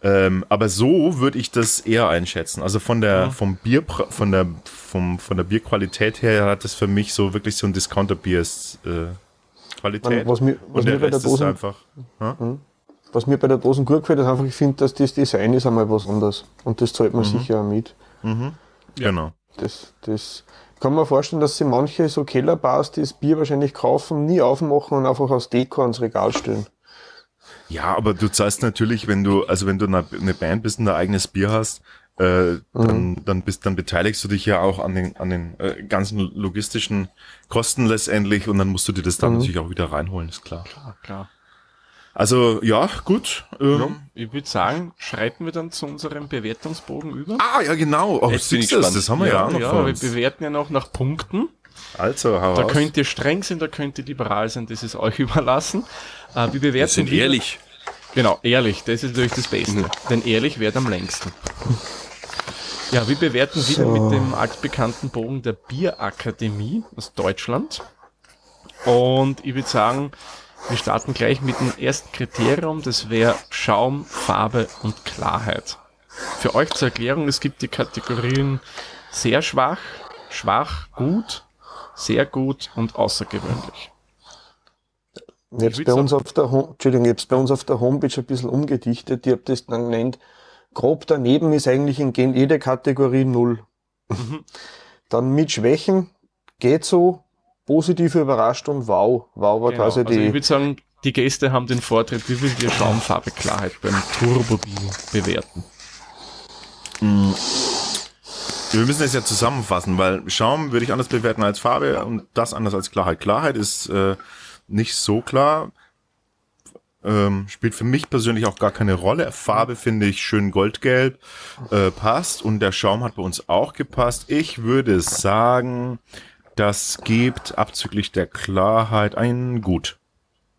Speaker 1: Ähm, aber so würde ich das eher einschätzen. Also von der, vom Bier, von der, vom, von der Bierqualität her hat das für mich so wirklich so ein Discounter-Biers äh, Qualität.
Speaker 4: Man, was mir, was
Speaker 1: und
Speaker 4: mir
Speaker 1: der
Speaker 4: bei der
Speaker 1: Rest ist
Speaker 4: Dosen,
Speaker 1: einfach. Hm?
Speaker 4: was mir bei der Dosen gut gefällt, ist einfach, ich finde, dass das Design ist einmal was anderes. Und das zahlt man
Speaker 1: Mhm.
Speaker 4: sicher auch mit.
Speaker 1: Genau.
Speaker 4: Das, das kann man vorstellen, dass sie manche so Kellerbars, die das Bier wahrscheinlich kaufen, nie aufmachen und einfach aus Deko ans Regal stellen.
Speaker 1: Ja, aber du zahlst natürlich, wenn du, also wenn du eine, Band bist und ein eigenes Bier hast, äh, dann, dann bist, dann beteiligst du dich ja auch an den, an den äh, ganzen logistischen Kosten letztendlich und dann musst du dir das dann natürlich auch wieder reinholen, ist klar.
Speaker 3: Ah, klar.
Speaker 1: Also ja, gut. Ähm,
Speaker 3: Ich würde sagen, schreiten wir dann zu unserem Bewertungsbogen über.
Speaker 1: Ah, ja, genau. Oh,
Speaker 5: Jetzt bin ich
Speaker 1: das, das haben wir ja, auch noch
Speaker 3: ja, wir bewerten ja noch nach Punkten.
Speaker 1: Also, hau
Speaker 3: Da
Speaker 1: raus.
Speaker 3: könnt ihr streng sein, da könnt ihr liberal sein, das ist euch überlassen. Äh, wir bewerten
Speaker 5: Wir sind
Speaker 3: wieder-
Speaker 5: ehrlich.
Speaker 3: Genau, ehrlich, das ist natürlich das Beste.
Speaker 1: Mhm.
Speaker 3: Denn ehrlich währt am längsten. Ja, wir bewerten wieder mit dem altbekannten Bogen der Bierakademie aus Deutschland. Und ich würde sagen, wir starten gleich mit dem ersten Kriterium, das wäre Schaum, Farbe und Klarheit. Für euch zur Erklärung, es gibt die Kategorien sehr schwach, schwach, gut, sehr gut und außergewöhnlich.
Speaker 4: Ich hab's
Speaker 3: würd
Speaker 4: bei uns auf der Home, Entschuldigung, ich hab's bei uns auf der Homepage ein bisschen umgedichtet. Ich hab das dann genannt. Grob daneben ist eigentlich in gen- jede Kategorie null. Dann mit Schwächen geht so, positiv überrascht und wow. Wow war
Speaker 3: Genau.
Speaker 4: quasi
Speaker 3: Also ich würde sagen, die Gäste haben den Vortritt, wie würdet ihr Schaumfarbe Klarheit beim Turbo-Bier bewerten?
Speaker 1: Wir müssen es ja zusammenfassen, weil Schaum würde ich anders bewerten als Farbe und das anders als Klarheit. Klarheit ist äh, nicht so klar. Ähm, spielt für mich persönlich auch gar keine Rolle. Farbe finde ich schön goldgelb, äh, passt und der Schaum hat bei uns auch gepasst. Ich würde sagen, das gibt abzüglich der Klarheit ein Gut.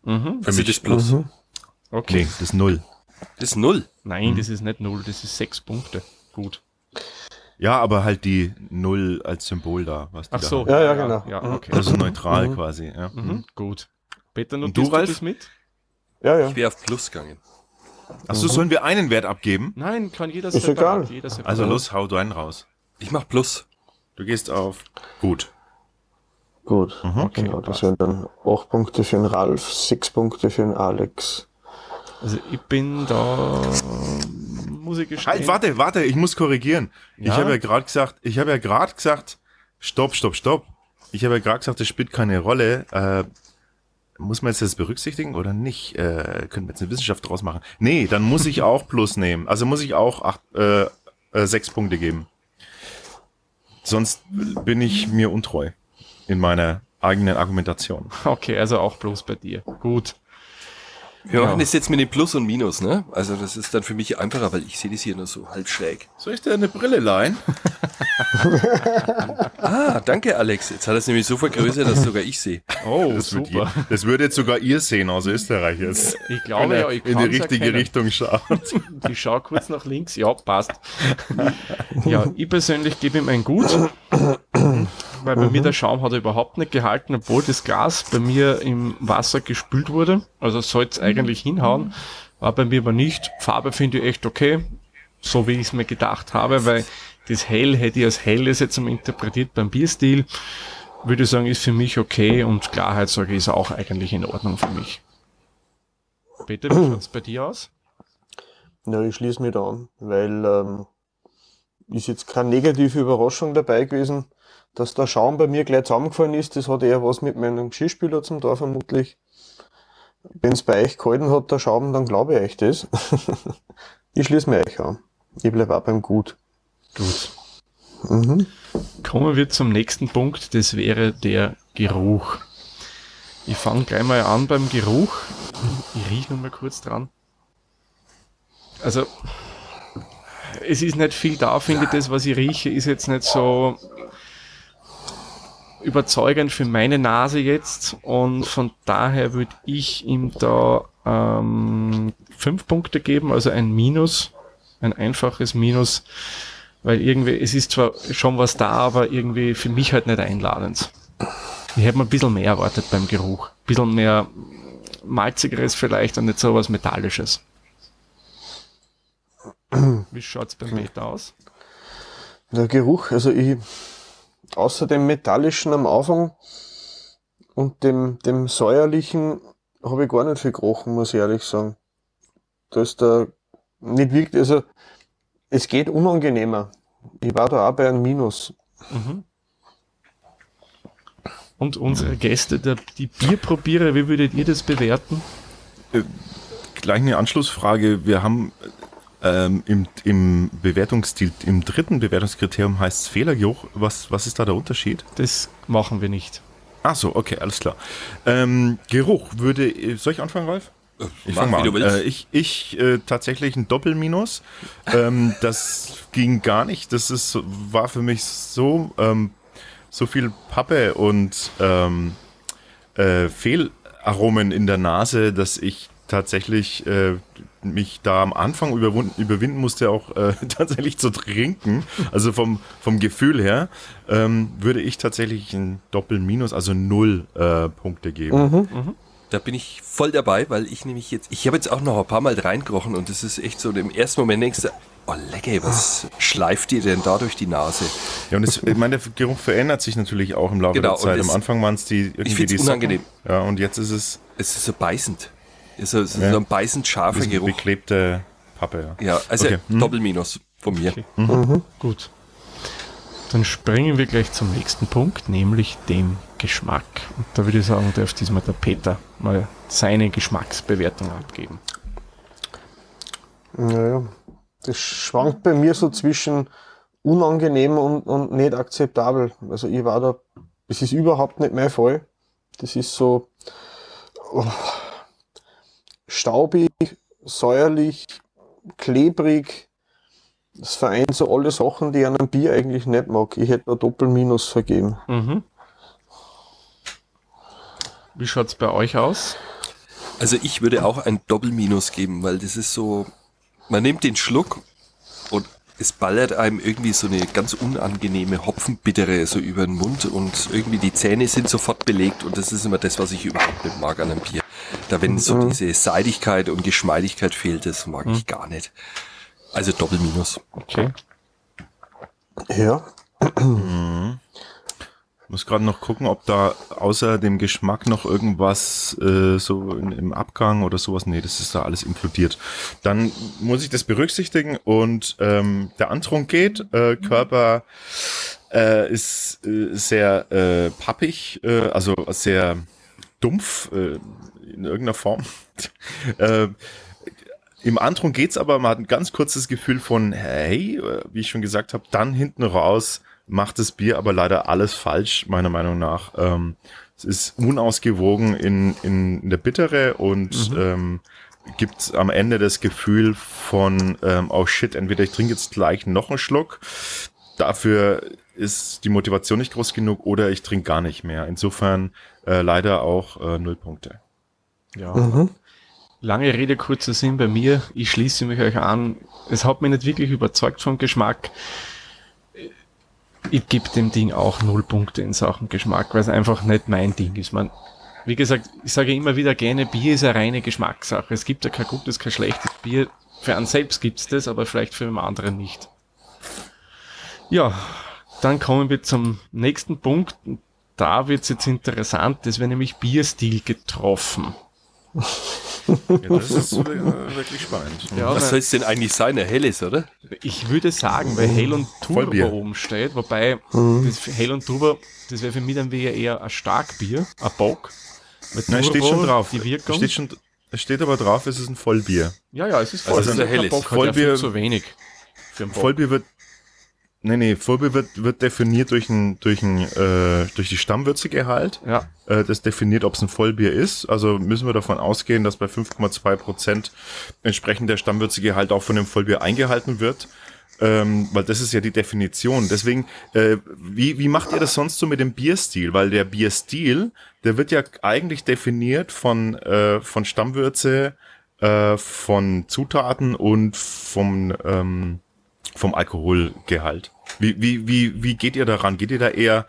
Speaker 3: Mhm.
Speaker 1: Für
Speaker 5: Also
Speaker 1: mich.
Speaker 5: das Plus.
Speaker 4: Mhm.
Speaker 3: Okay.
Speaker 1: Nee, das ist Null.
Speaker 5: Das ist null.
Speaker 3: Nein, das ist nicht null, das ist sechs Punkte. Gut.
Speaker 1: Ja, aber halt die Null als Symbol da. Was die
Speaker 3: Ach
Speaker 1: da
Speaker 3: so.
Speaker 1: haben.
Speaker 4: Ja, ja, genau.
Speaker 3: Ja, okay.
Speaker 1: Also neutral quasi. Ja.
Speaker 3: Mhm. Gut. Peter,
Speaker 1: Und du, Ralf?
Speaker 3: das mit?
Speaker 4: ja, ja.
Speaker 5: Ich wäre auf Plus gegangen.
Speaker 1: Achso, sollen wir einen Wert abgeben?
Speaker 3: Nein, kann jeder
Speaker 4: Ist
Speaker 3: separat.
Speaker 4: egal.
Speaker 3: Jeder separat.
Speaker 1: Also los, hau deinen raus.
Speaker 5: Ich mach Plus.
Speaker 1: Du gehst auf gut.
Speaker 4: Gut.
Speaker 3: Okay,
Speaker 4: genau, das wären dann acht Punkte für den Ralf, sechs Punkte für den Alex.
Speaker 3: Also ich bin da, muss ich gestehen.
Speaker 1: Halt, warte, warte, ich muss korrigieren. Ich
Speaker 3: Ja?
Speaker 1: habe ja gerade gesagt, ich habe ja gerade gesagt, stopp, stopp, stopp. Ich habe ja gerade gesagt, das spielt keine Rolle. Äh, muss man jetzt das berücksichtigen oder nicht? Äh, können wir jetzt eine Wissenschaft draus machen? Nee, dann muss ich auch Plus nehmen. Also muss ich auch acht, äh, äh, sechs Punkte geben. Sonst bin ich mir untreu in meiner eigenen Argumentation.
Speaker 3: Okay, also auch bloß bei dir. Gut.
Speaker 5: Wir
Speaker 3: Ja.
Speaker 5: machen das jetzt mit dem Plus und Minus, ne? Also das ist dann für mich einfacher, weil ich sehe das hier nur so halb schräg.
Speaker 1: Soll ich dir eine Brille leihen?
Speaker 5: Ah, danke Alex. Jetzt hat er es nämlich so vergrößert, dass sogar ich sehe.
Speaker 3: Oh,
Speaker 1: Das, wird
Speaker 3: super.
Speaker 1: je- das würde jetzt sogar ihr sehen aus Österreich jetzt.
Speaker 3: Ich glaube ja, ich
Speaker 1: in die richtige Richtung schaut.
Speaker 3: Ich schaue kurz nach links. Ja, passt. Ja, ich persönlich gebe ihm ein Gut, weil bei mir der Schaum hat er überhaupt nicht gehalten, obwohl das Glas bei mir im Wasser gespült wurde. Also sollte es eigentlich hinhauen. War bei mir aber nicht. Farbe finde ich echt okay, so wie ich es mir gedacht habe, weil das Hell hätte ich als Helles jetzt mal interpretiert beim Bierstil. Würde ich sagen, ist für mich okay und Klarheit sage ich, ist auch eigentlich in Ordnung für mich. Peter, wie schaut's bei dir aus?
Speaker 4: Ja, ich schließe mich da an, weil ähm, ist jetzt keine negative Überraschung dabei gewesen. Dass der Schaum bei mir gleich zusammengefallen ist, das hat eher was mit meinem Geschirrspüler zum Tor vermutlich. Wenn es bei euch gehalten hat, der Schaum, dann glaube ich euch das. ich schließe mir euch an. Ich bleibe auch beim Gut.
Speaker 3: Gut. Mhm. Kommen wir zum nächsten Punkt, das wäre der Geruch. Ich fange gleich mal an beim Geruch. Ich rieche noch mal kurz dran. Also, es ist nicht viel da, finde ich. Das, was ich rieche, ist jetzt nicht so überzeugend für meine Nase jetzt. Und von daher würde ich ihm da ähm, fünf Punkte geben, also ein Minus, ein einfaches Minus. Weil irgendwie, es ist zwar schon was da, aber irgendwie für mich halt nicht einladend. Ich hätte mir ein bisschen mehr erwartet beim Geruch. Ein bisschen mehr malzigeres vielleicht und nicht so was Metallisches. Wie schaut's beim Beta aus?
Speaker 4: Der Geruch, also ich, außer dem Metallischen am Anfang und dem, dem Säuerlichen habe ich gar nicht viel gerochen, muss ich ehrlich sagen. Da ist der nicht wirklich, also es geht unangenehmer. Ich war da auch bei einem Minus. Mhm.
Speaker 3: Und unsere Gäste, der, die Bierprobierer, wie würdet ihr das bewerten?
Speaker 1: Äh, gleich eine Anschlussfrage. Wir haben ähm, im, im Bewertungsstil, im dritten Bewertungskriterium heißt es Fehlergeruch. Was, was ist da der Unterschied?
Speaker 3: Das machen wir nicht.
Speaker 1: Ach so, okay, alles klar. Ähm, Geruch würde, soll ich anfangen, Ralf?
Speaker 5: Äh, ich fange mal an.
Speaker 1: Äh, ich ich äh, tatsächlich ein Doppelminus. ähm, das ging gar nicht. Das ist, war für mich so, ähm, so viel Pappe und ähm, äh, Fehlaromen in der Nase, dass ich tatsächlich äh, mich da am Anfang überwinden musste, auch äh, tatsächlich zu trinken. Also vom, vom Gefühl her ähm, würde ich tatsächlich ein Doppel-Minus, also null äh, Punkte geben. Mhm. Mhm.
Speaker 5: Da bin ich voll dabei, weil ich nämlich jetzt, ich habe jetzt auch noch ein paar Mal reingerochen und das ist echt so, im ersten Moment denkst du, oh lecker, was schleift dir denn da durch die Nase?
Speaker 1: Ja, und es, ich meine, der Geruch verändert sich natürlich auch im Laufe genau, der Zeit. Am Anfang waren es die
Speaker 5: irgendwie ich die unangenehm.
Speaker 1: Ja, und jetzt ist es.
Speaker 5: Es ist so beißend. Ist so, ja. so ein beißend scharfer Geruch.
Speaker 1: Beklebte Pappe,
Speaker 5: ja. Ja, also okay. Mhm. Doppelminus von mir. Okay. Mhm.
Speaker 3: Mhm. Gut. Dann springen wir gleich zum nächsten Punkt, nämlich dem Geschmack. Und da würde ich sagen, darf diesmal der Peter mal seine Geschmacksbewertung abgeben.
Speaker 4: Naja, das schwankt bei mir so zwischen unangenehm und, und nicht akzeptabel. Also ich war da, es ist überhaupt nicht mein Fall. Das ist so, oh, staubig, säuerlich, klebrig. Das vereint so alle Sachen, die ich an einem Bier eigentlich nicht mag. Ich hätte da Doppelminus vergeben. Mhm.
Speaker 3: Wie schaut's bei euch aus?
Speaker 5: Also ich würde auch ein Doppelminus geben, weil das ist so, man nimmt den Schluck und es ballert einem irgendwie so eine ganz unangenehme Hopfenbittere so über den Mund und irgendwie die Zähne sind sofort belegt und das ist immer das, was ich überhaupt nicht mag an einem Bier. Da wenn so mhm. diese Seidigkeit und Geschmeidigkeit fehlt, das mag mhm. ich gar nicht. Also Doppelminus.
Speaker 3: Okay.
Speaker 4: Ja.
Speaker 1: Mhm. Muss gerade noch gucken, ob da außer dem Geschmack noch irgendwas äh, so in, im Abgang oder sowas. Nee, das ist da alles inkludiert. Dann muss ich das berücksichtigen und ähm, der Antrunk geht. Äh, Körper äh, ist äh, sehr äh, pappig, äh, also sehr dumpf äh, in irgendeiner Form. äh, im Antrunk geht's aber, man hat ein ganz kurzes Gefühl von, hey, wie ich schon gesagt habe, dann hinten raus macht das Bier aber leider alles falsch, meiner Meinung nach. Ähm, es ist unausgewogen in, in, in der Bittere und mhm. ähm, gibt am Ende das Gefühl von, ähm, oh shit, entweder ich trinke jetzt gleich noch einen Schluck, dafür ist die Motivation nicht groß genug oder ich trinke gar nicht mehr. Insofern äh, leider auch äh, null Punkte.
Speaker 3: Ja. Mhm. Lange Rede, kurzer Sinn bei mir. Ich schließe mich euch an. Es hat mich nicht wirklich überzeugt vom Geschmack ich gebe dem Ding auch null Punkte in Sachen Geschmack, weil es einfach nicht mein Ding ist. Man, wie gesagt, ich sage immer wieder gerne, Bier ist eine reine Geschmackssache. Es gibt ja kein gutes, kein schlechtes Bier. Für einen selbst gibt's das, aber vielleicht für einen anderen nicht. Ja, dann kommen wir zum nächsten Punkt. Da wird's jetzt interessant, das wäre nämlich Bierstil getroffen.
Speaker 1: Ja, das ist äh, wirklich spannend.
Speaker 3: Ja,
Speaker 5: Was soll es denn eigentlich sein? Ein helles, oder?
Speaker 3: Ich würde sagen, weil Hell und Turbo oben steht, wobei
Speaker 4: Mhm.
Speaker 3: das Hell und Turbo, das wäre für mich dann wieder eher ein Starkbier, ein Bock. Mit
Speaker 1: Nein, steht
Speaker 3: Turbo,
Speaker 1: schon drauf.
Speaker 3: Die Wirkung.
Speaker 1: Steht schon, es steht aber drauf, es ist ein Vollbier.
Speaker 3: ja, ja, es ist voll.
Speaker 5: Also es ist ein
Speaker 3: Ein
Speaker 5: helles.
Speaker 3: Bock
Speaker 1: Vollbier-
Speaker 3: zu wenig. Für Bock.
Speaker 1: Vollbier wird, nee, nee, Vollbier wird, wird definiert durch ein, durch ein, äh, durch die Stammwürzegehalt.
Speaker 3: Ja,
Speaker 1: Äh, das definiert, ob es ein Vollbier ist. Also müssen wir davon ausgehen, dass bei 5,2 Prozent entsprechend der Stammwürzegehalt auch von dem Vollbier eingehalten wird. Ähm, weil das ist ja die Definition. Deswegen, äh, wie, wie macht ihr das sonst so mit dem Bierstil? Weil der Bierstil, der wird ja eigentlich definiert von, äh, von Stammwürze, äh, von Zutaten und vom, ähm, vom Alkoholgehalt. Wie, wie, wie, wie geht ihr daran? Geht ihr da eher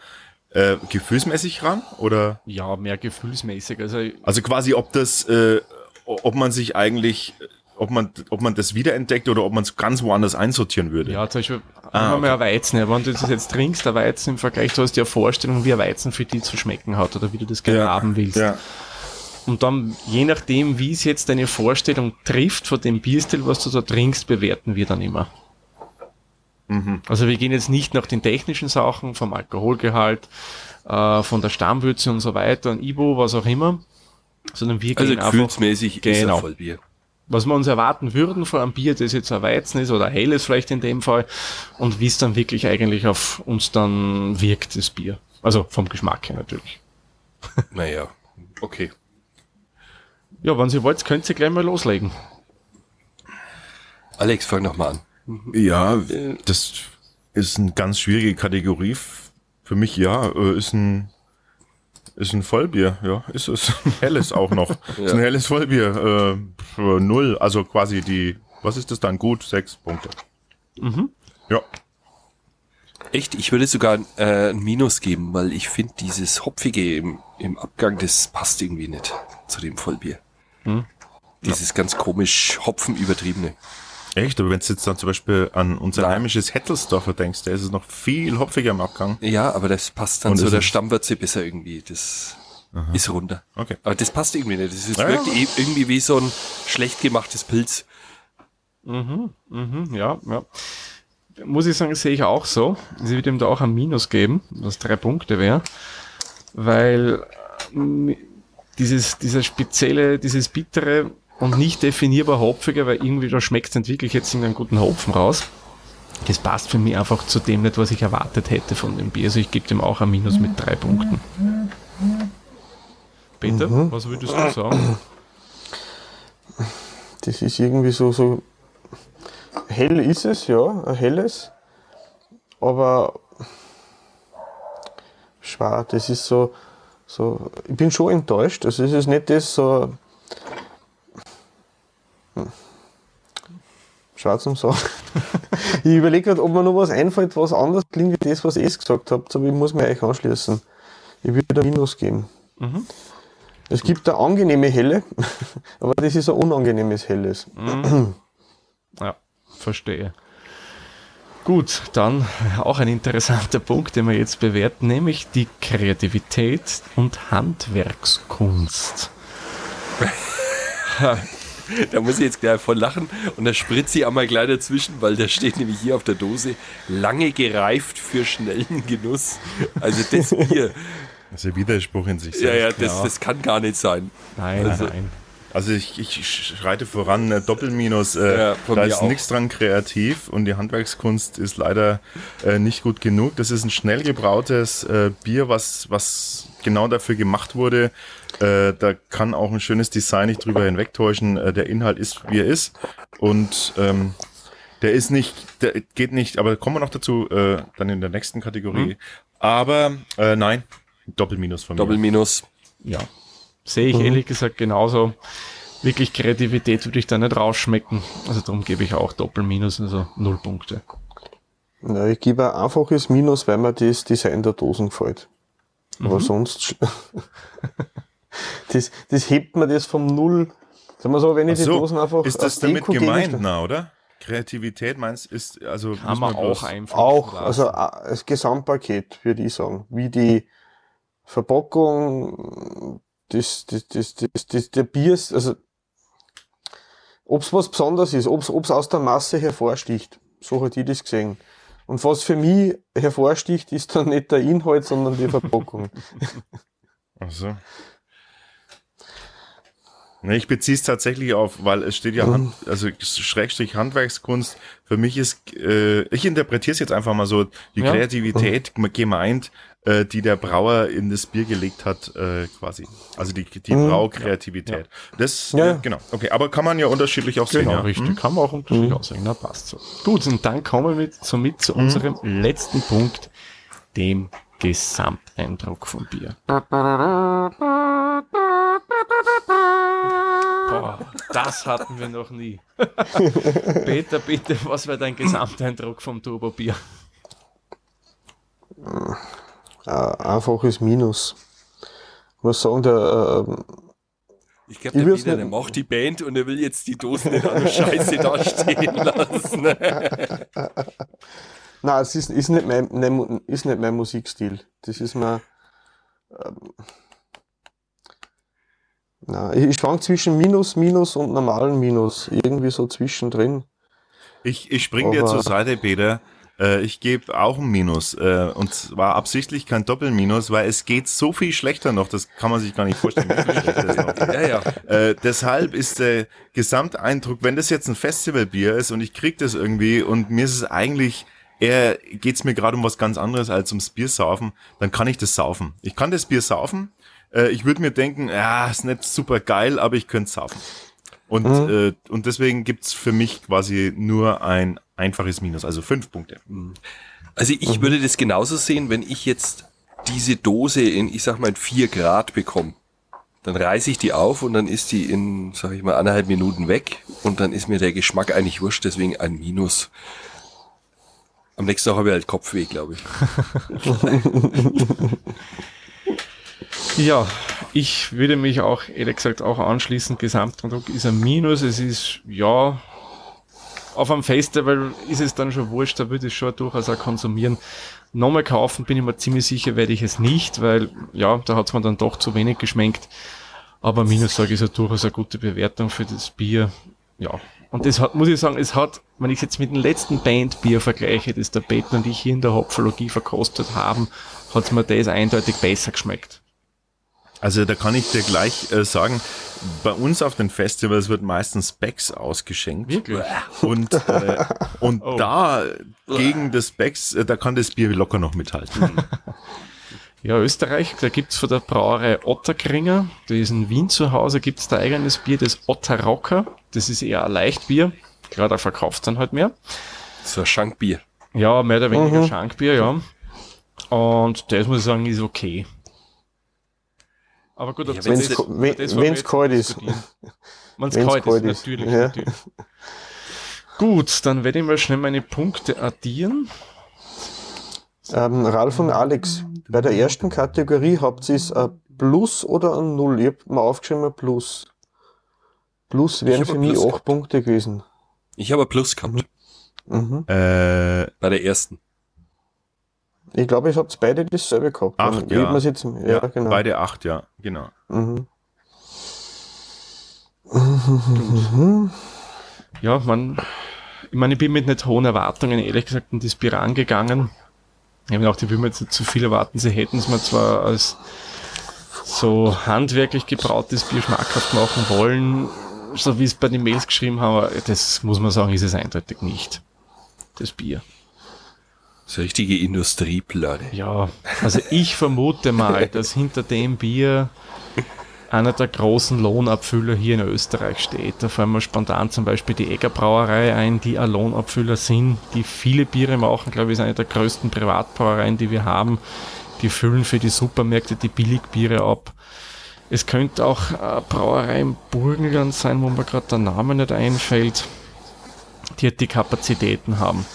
Speaker 1: äh, gefühlsmäßig ran? Oder
Speaker 3: ja, mehr gefühlsmäßig. Also
Speaker 1: also quasi, ob das, äh, ob man sich eigentlich, ob man, ob man das wiederentdeckt oder ob man es ganz woanders einsortieren würde?
Speaker 3: Ja, zum Beispiel,
Speaker 1: Ah,
Speaker 3: haben wir mal ein Weizen. ja, Wenn du das jetzt trinkst, der Weizen im Vergleich, du hast ja Vorstellung, wie ein Weizen für dich zu schmecken hat oder wie du das gerne
Speaker 1: Ja,
Speaker 3: haben willst.
Speaker 1: Ja.
Speaker 3: Und dann, je nachdem, wie es jetzt deine Vorstellung trifft von dem Bierstil, was du da trinkst, bewerten wir dann immer.
Speaker 1: Mhm.
Speaker 3: Also wir gehen jetzt nicht nach den technischen Sachen, vom Alkoholgehalt, äh, von der Stammwürze und so weiter, ein Ibo, was auch immer, sondern wir
Speaker 5: Also
Speaker 3: gehen einfach,
Speaker 5: gefühlsmäßig ist
Speaker 3: Genau.
Speaker 5: ein Vollbier.
Speaker 3: was wir uns erwarten würden von einem Bier, das jetzt ein Weizen ist oder ein helles vielleicht in dem Fall, und wie es dann wirklich eigentlich auf uns dann wirkt, das Bier. Also vom Geschmack her natürlich.
Speaker 5: Naja, okay.
Speaker 3: Ja, wenn Sie wollt, könnt ihr gleich mal loslegen.
Speaker 5: Alex, fang noch mal an.
Speaker 1: Ja, das ist eine ganz schwierige Kategorie. Für mich ja, äh, ist ein ist ein Vollbier, ja, ist es. Ein helles auch noch. Ist ein helles Vollbier. Äh, null, also quasi die, was ist das dann? Gut, sechs Punkte. Ja.
Speaker 5: Echt, ich würde sogar äh, ein Minus geben, weil ich finde, dieses Hopfige im, im Abgang, das passt irgendwie nicht zu dem Vollbier. Dieses ganz komisch Hopfen übertriebene.
Speaker 1: Echt, aber wenn du jetzt dann zum Beispiel an unser
Speaker 5: Nein.
Speaker 1: heimisches Hettelsdorfer denkst, da ist es noch viel hopfiger im Abgang.
Speaker 5: Ja, aber das passt dann
Speaker 1: Und
Speaker 5: zu der
Speaker 1: es-
Speaker 5: Stammwürze besser irgendwie. Das ist runter.
Speaker 1: Okay.
Speaker 5: Aber das passt irgendwie nicht. Das ist
Speaker 1: Ja,
Speaker 5: wirkt
Speaker 1: ja.
Speaker 5: irgendwie wie so ein schlecht gemachtes Pilz.
Speaker 3: Mhm, ja, ja. Muss ich sagen, sehe ich auch so. Sie wird ihm da auch ein Minus geben, was drei Punkte wäre. Weil ähm, dieses, dieser spezielle, dieses bittere und nicht definierbar hopfige, weil irgendwie da schmeckt es nicht wirklich jetzt in einen guten Hopfen raus. Das passt für mich einfach zu dem nicht, was ich erwartet hätte von dem Bier. Also ich gebe dem auch ein Minus mit drei Punkten. Peter, was würdest du sagen?
Speaker 4: Das ist irgendwie so, so hell ist es, ja, ein helles. Aber schwer, das ist so, so, ich bin schon enttäuscht. Also es ist nicht das so. Schwer zum Sagen. ich überlege gerade, ob mir noch was einfällt, was anders klingt wie das, was ihr gesagt habt, aber ich muss mich euch anschließen. Ich würde ein Minus geben. Es gibt eine angenehme Helle, aber das ist ein unangenehmes Helles.
Speaker 3: Ja, verstehe. Gut, dann auch ein interessanter Punkt, den wir jetzt bewerten, nämlich die Kreativität und Handwerkskunst.
Speaker 5: Da muss ich jetzt gleich voll lachen und da spritze ich einmal gleich dazwischen, weil da steht nämlich hier auf der Dose lange gereift für schnellen Genuss. Also das Bier,
Speaker 1: Das ist ein Widerspruch in sich
Speaker 5: ja,
Speaker 1: selbst.
Speaker 5: ja, das, das kann gar nicht sein.
Speaker 3: Nein,
Speaker 5: Also-
Speaker 3: nein.
Speaker 1: Also ich, ich schreite voran, äh, Doppelminus, äh,
Speaker 5: Ja,
Speaker 1: da ist nichts dran kreativ und die Handwerkskunst ist leider äh, nicht gut genug. Das ist ein schnell gebrautes äh, Bier, was, was genau dafür gemacht wurde. Äh, da kann auch ein schönes Design nicht drüber hinwegtäuschen. Äh, der Inhalt ist, wie er ist und ähm, der ist nicht, der geht nicht, aber kommen wir noch dazu, äh, dann in der nächsten Kategorie. Aber äh, nein, Doppelminus von mir.
Speaker 5: Doppelminus.
Speaker 3: Ja. Sehe ich ehrlich gesagt genauso. Wirklich Kreativität würde ich da nicht rausschmecken. Also darum gebe ich auch Doppelminus, also null Punkte.
Speaker 4: Ja, ich gebe ein einfaches Minus, weil mir das Design der Dosen gefällt. Aber sonst, sch- das, das hebt mir das vom Null. Sagen wir so, wenn ich
Speaker 1: Ach
Speaker 4: die
Speaker 1: so,
Speaker 4: Dosen einfach
Speaker 1: ist das damit
Speaker 4: Deko-Gegenstand-
Speaker 1: gemeint, na, oder? Kreativität meinst ist also
Speaker 3: Kann man auch einfach.
Speaker 4: Auch,
Speaker 3: lassen.
Speaker 4: also das Gesamtpaket, würde ich sagen. Wie die Verpackung, das, das, das, das, das, der Bier also, ob's was Besonderes ist, ob's, ob's aus der Masse hervorsticht. So hat ich das gesehen. Und was für mich hervorsticht, ist dann nicht der Inhalt, sondern die Verpackung.
Speaker 1: Ach so. Nee, ich beziehe es tatsächlich auf, weil es steht ja, Hand, also Schrägstrich Handwerkskunst. Für mich ist, äh, ich interpretiere es jetzt einfach mal so, die
Speaker 3: Ja.
Speaker 1: Kreativität gemeint, äh, die der Brauer in das Bier gelegt hat, äh, quasi. Also die, die
Speaker 4: Mhm.
Speaker 1: Braukreativität. Das,
Speaker 4: Ja,
Speaker 1: äh,
Speaker 4: ja.
Speaker 1: genau. Okay, aber kann man ja unterschiedlich auch sehen.
Speaker 3: Genau,
Speaker 1: ja.
Speaker 3: richtig.
Speaker 1: Hm?
Speaker 3: Kann man auch unterschiedlich aussehen. Na, passt so. Gut, und dann kommen wir somit zu unserem letzten Punkt, dem Gesamteindruck vom Bier. Boah, das hatten wir noch nie. Peter, bitte, was wäre dein Gesamteindruck vom Turbo-Bier?
Speaker 4: Äh, einfaches Minus. Ich muss sagen, der, äh,
Speaker 5: Ich glaube, der der macht die Band und er will jetzt die Dosen nicht an Scheiße da stehen lassen.
Speaker 4: nein, es ist, ist, nicht mein, ist nicht mein Musikstil. Das ist mir, ähm, nein, ich, ich schwank zwischen Minus, Minus und normalen Minus. Irgendwie so zwischendrin.
Speaker 1: Ich, ich spring dir zur Seite, Peter. Äh, ich gebe auch ein Minus. Äh, und zwar absichtlich kein Doppelminus, weil es geht so viel schlechter noch. Das kann man sich gar nicht vorstellen. wie viel schlechter
Speaker 5: ja, ja.
Speaker 1: Äh, deshalb ist der Gesamteindruck, wenn das jetzt ein Festivalbier ist und ich krieg das irgendwie und mir ist es eigentlich eher, geht's mir gerade um was ganz anderes als ums Bier saufen, dann kann ich das saufen. Ich kann das Bier saufen. Äh, ich würde mir denken, ja, ist nicht super geil, aber ich könnte saufen. Und, äh, und deswegen gibt's für mich quasi nur ein einfaches Minus, also fünf Punkte.
Speaker 5: Also ich würde das genauso sehen, wenn ich jetzt diese Dose in, ich sag mal, in vier Grad bekomme. Dann reiße ich die auf und dann ist die in, sag ich mal, anderthalb Minuten weg und dann ist mir der Geschmack eigentlich wurscht, deswegen ein Minus. Am nächsten Tag habe ich halt Kopfweh, glaube ich.
Speaker 3: Ja, ich würde mich auch, ehrlich gesagt, auch anschließen. Gesamteindruck ist ein Minus. Es ist, ja, auf einem Festival ist es dann schon wurscht, da würde ich schon durchaus auch konsumieren. Nochmal kaufen bin ich mir ziemlich sicher, werde ich es nicht, weil, ja, da hat es mir dann doch zu wenig geschmeckt. Aber Minus, sage ist ja durchaus eine gute Bewertung für das Bier. Ja. Und das hat, muss ich sagen, es hat, wenn ich es jetzt mit dem letzten Bandbier vergleiche, das der Peter und ich hier in der Hopfologie verkostet haben, hat mir das eindeutig besser geschmeckt.
Speaker 1: Also da kann ich dir gleich äh, sagen, bei uns auf den Festivals wird meistens Becks ausgeschenkt.
Speaker 3: Wirklich?
Speaker 1: Und, äh, und
Speaker 3: Oh.
Speaker 1: da gegen das Becks, äh, da kann das Bier locker noch mithalten.
Speaker 3: Ja, Österreich, da gibt's von der Brauerei Otterkringer, die ist in Wien zu Hause, gibt's da eigenes Bier, das Otterrocker. Das ist eher ein Leichtbier. Da verkauft dann halt mehr.
Speaker 5: So ein Schankbier.
Speaker 3: Ja, mehr oder weniger Schankbier, ja. Und das muss ich sagen, ist okay. Aber gut, ob
Speaker 5: Ja,
Speaker 4: wenn-
Speaker 3: wir
Speaker 4: wenn's kalt ist.
Speaker 3: Wenn's
Speaker 4: Wenn's
Speaker 3: kalt,
Speaker 4: kalt
Speaker 3: ist, natürlich.
Speaker 4: Ja.
Speaker 3: natürlich. Gut, dann werde ich mal schnell meine Punkte addieren.
Speaker 4: Ähm, Ralf und Alex, bei der ersten Kategorie habt ihr es ein Plus oder ein Null? Ich hab mir aufgeschrieben ein Plus. Plus wären für mich
Speaker 5: Plus
Speaker 4: acht
Speaker 5: gehabt.
Speaker 4: Punkte gewesen.
Speaker 5: Ich habe ein Plus gehabt
Speaker 4: Mhm.
Speaker 1: äh,
Speaker 5: bei der ersten.
Speaker 4: Ich glaube, ich habt beide dasselbe gehabt.
Speaker 1: Acht, ja.
Speaker 4: Jetzt, ja,
Speaker 1: ja,
Speaker 4: genau.
Speaker 1: beide acht, ja, genau.
Speaker 4: Mhm.
Speaker 3: Ja, man, ich meine, ich bin mit nicht hohen Erwartungen, ehrlich gesagt, in das Bier angegangen. Ich habe mir jetzt nicht zu viel erwarten. Sie hätten es mir zwar als so handwerklich gebrautes Bier schmackhaft machen wollen, so wie es bei den Mails geschrieben haben, aber das muss man sagen, ist es eindeutig nicht. Das Bier.
Speaker 5: So richtige Industrieplatte.
Speaker 3: Ja, also ich vermute mal, dass hinter dem Bier einer der großen Lohnabfüller hier in Österreich steht. Da fallen mir spontan zum Beispiel die Egger Brauerei ein, die ein Lohnabfüller sind, die viele Biere machen. Glaube ich, ist eine der größten Privatbrauereien, die wir haben. Die füllen für die Supermärkte die Billigbiere ab. Es könnte auch eine Brauerei im Burgenland sein, wo mir gerade der Name nicht einfällt, die halt die Kapazitäten haben.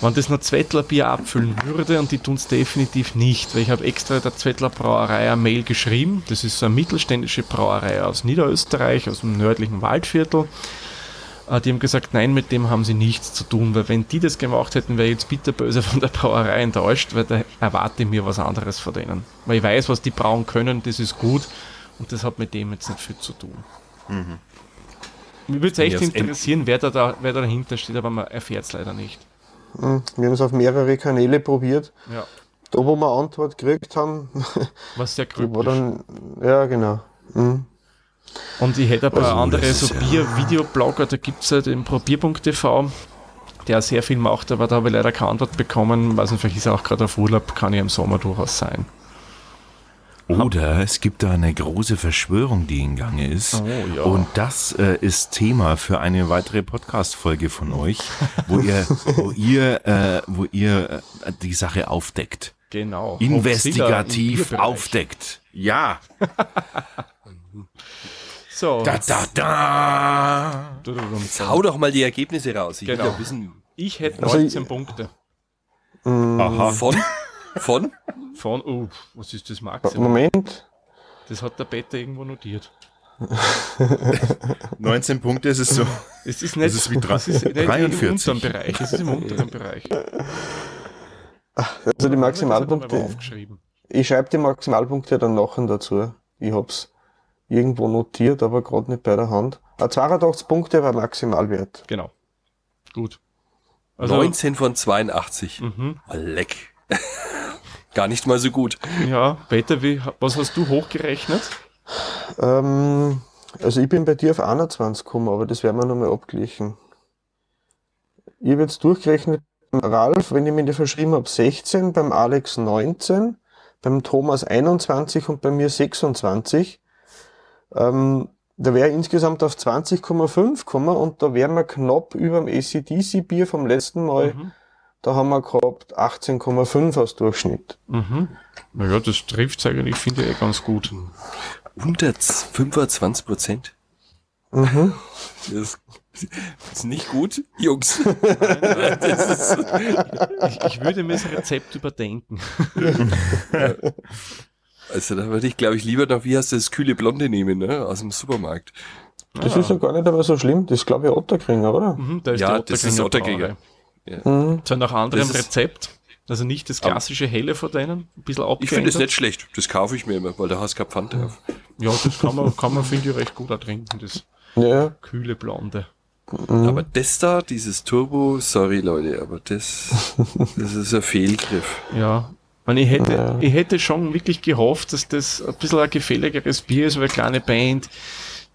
Speaker 3: Wenn das nur Zwettler Bier abfüllen würde, und die tun es definitiv nicht, weil ich habe extra der Zwettler Brauerei eine Mail geschrieben. Das ist so eine mittelständische Brauerei aus Niederösterreich, aus dem nördlichen Waldviertel. Äh, Die haben gesagt, nein, mit dem haben sie nichts zu tun, weil wenn die das gemacht hätten, wäre ich jetzt bitterböse von der Brauerei enttäuscht, weil da erwarte ich mir was anderes von denen. Weil ich weiß, was die brauen können, das ist gut. Und das hat mit dem jetzt nicht viel zu tun. Mhm. Mich würde es echt interessieren, wer da, da, wer da dahinter steht, aber man erfährt es leider nicht.
Speaker 4: Wir haben es auf mehrere Kanäle probiert.
Speaker 3: Ja.
Speaker 4: Da, wo wir Antwort gekriegt haben,
Speaker 3: Was sehr
Speaker 4: die war dann, ja, genau. Mhm.
Speaker 3: Und ich hätte ein paar
Speaker 1: Also,
Speaker 3: andere so Bier-Videoblogger, da gibt es ja den probier.tv, der sehr viel macht, aber da habe ich leider keine Antwort bekommen. Weiß nicht, vielleicht ist er auch gerade auf Urlaub, kann ja im Sommer durchaus sein.
Speaker 1: Oder es gibt da eine große Verschwörung, die in Gange ist.
Speaker 3: Oh, ja.
Speaker 1: Und das äh, ist Thema für eine weitere Podcast-Folge von euch, wo ihr, wo ihr, äh, wo ihr äh, die Sache aufdeckt.
Speaker 3: Genau.
Speaker 1: Investigativ
Speaker 3: Bierbereich.
Speaker 1: aufdeckt. Ja.
Speaker 3: So,
Speaker 1: Da, da, da.
Speaker 3: jetzt
Speaker 5: Hau doch mal die Ergebnisse raus. Ich will
Speaker 3: Genau.
Speaker 5: ja wissen,
Speaker 3: ich hätte
Speaker 4: Also
Speaker 3: 19 Punkte.
Speaker 1: Aha.
Speaker 5: von, von,
Speaker 3: Von, oh, was ist das Maximum?
Speaker 4: Moment,
Speaker 3: Das hat der Peter irgendwo notiert.
Speaker 1: 19 Punkte, es ist so.
Speaker 3: Es ist nicht,
Speaker 1: Das ist wie
Speaker 3: es ist nicht
Speaker 1: 43.
Speaker 3: im unteren Bereich, es ist im unteren Bereich.
Speaker 4: also die Maximalpunkte, ich schreibe die Maximalpunkte dann nachher dazu. Ich hab's irgendwo notiert, aber gerade nicht bei der Hand. Ah, 82 Punkte war Maximalwert.
Speaker 3: Genau. Gut. Also,
Speaker 5: 19 von 82.
Speaker 3: Mhm.
Speaker 5: Leck. Gar nicht mal so gut.
Speaker 3: Ja, Peter, wie, was hast du hochgerechnet?
Speaker 4: Ähm, also ich bin bei dir auf 21 gekommen, aber das werden wir nochmal abgleichen. Ich habe jetzt durchgerechnet, beim Ralf, wenn ich mir die verschrieben habe, 16, beim Alex 19, beim Thomas 21 und bei mir 26. Ähm, da wäre ich insgesamt auf 20,5 gekommen und da wären wir knapp über dem ACDC-Bier vom letzten Mal.
Speaker 3: Mhm.
Speaker 4: Da haben wir gehabt 18,5 als Durchschnitt.
Speaker 3: Mhm. Naja, das trifft eigentlich, finde ich, eh ganz gut.
Speaker 5: Unter 25 Prozent.
Speaker 4: Mhm.
Speaker 5: Das ist nicht gut, Jungs. das ist,
Speaker 3: Ich, ich würde mir das Rezept überdenken.
Speaker 5: also da würde ich, glaube ich, lieber noch, wie heißt das, kühle Blonde nehmen, ne? Aus dem Supermarkt.
Speaker 4: Das ist ja gar nicht aber so schlimm. Das ist, glaube ich, Otterkringer, oder?
Speaker 3: Mhm, da ist
Speaker 5: Ja,
Speaker 3: der
Speaker 5: das ist
Speaker 3: Otterkringer Brauerei.
Speaker 4: Mhm.
Speaker 3: Zwar nach anderem
Speaker 5: Das
Speaker 3: Rezept. Also nicht das klassische Helle von denen, ein bisschen
Speaker 5: Ich
Speaker 3: abgeändert.
Speaker 5: finde es nicht schlecht. Das kaufe ich mir immer, weil da hast du kein Pfand drauf.
Speaker 3: Ja, das kann man, kann man finde ich, recht gut auch trinken, das
Speaker 4: Ja,
Speaker 3: kühle Blonde.
Speaker 5: Aber das da, dieses Turbo, sorry Leute, aber das, das ist ein Fehlgriff.
Speaker 3: Ja. Und ich hätte,
Speaker 4: Ja.
Speaker 3: ich hätte schon wirklich gehofft, dass das ein bisschen ein gefälligeres Bier ist, weil eine kleine Band,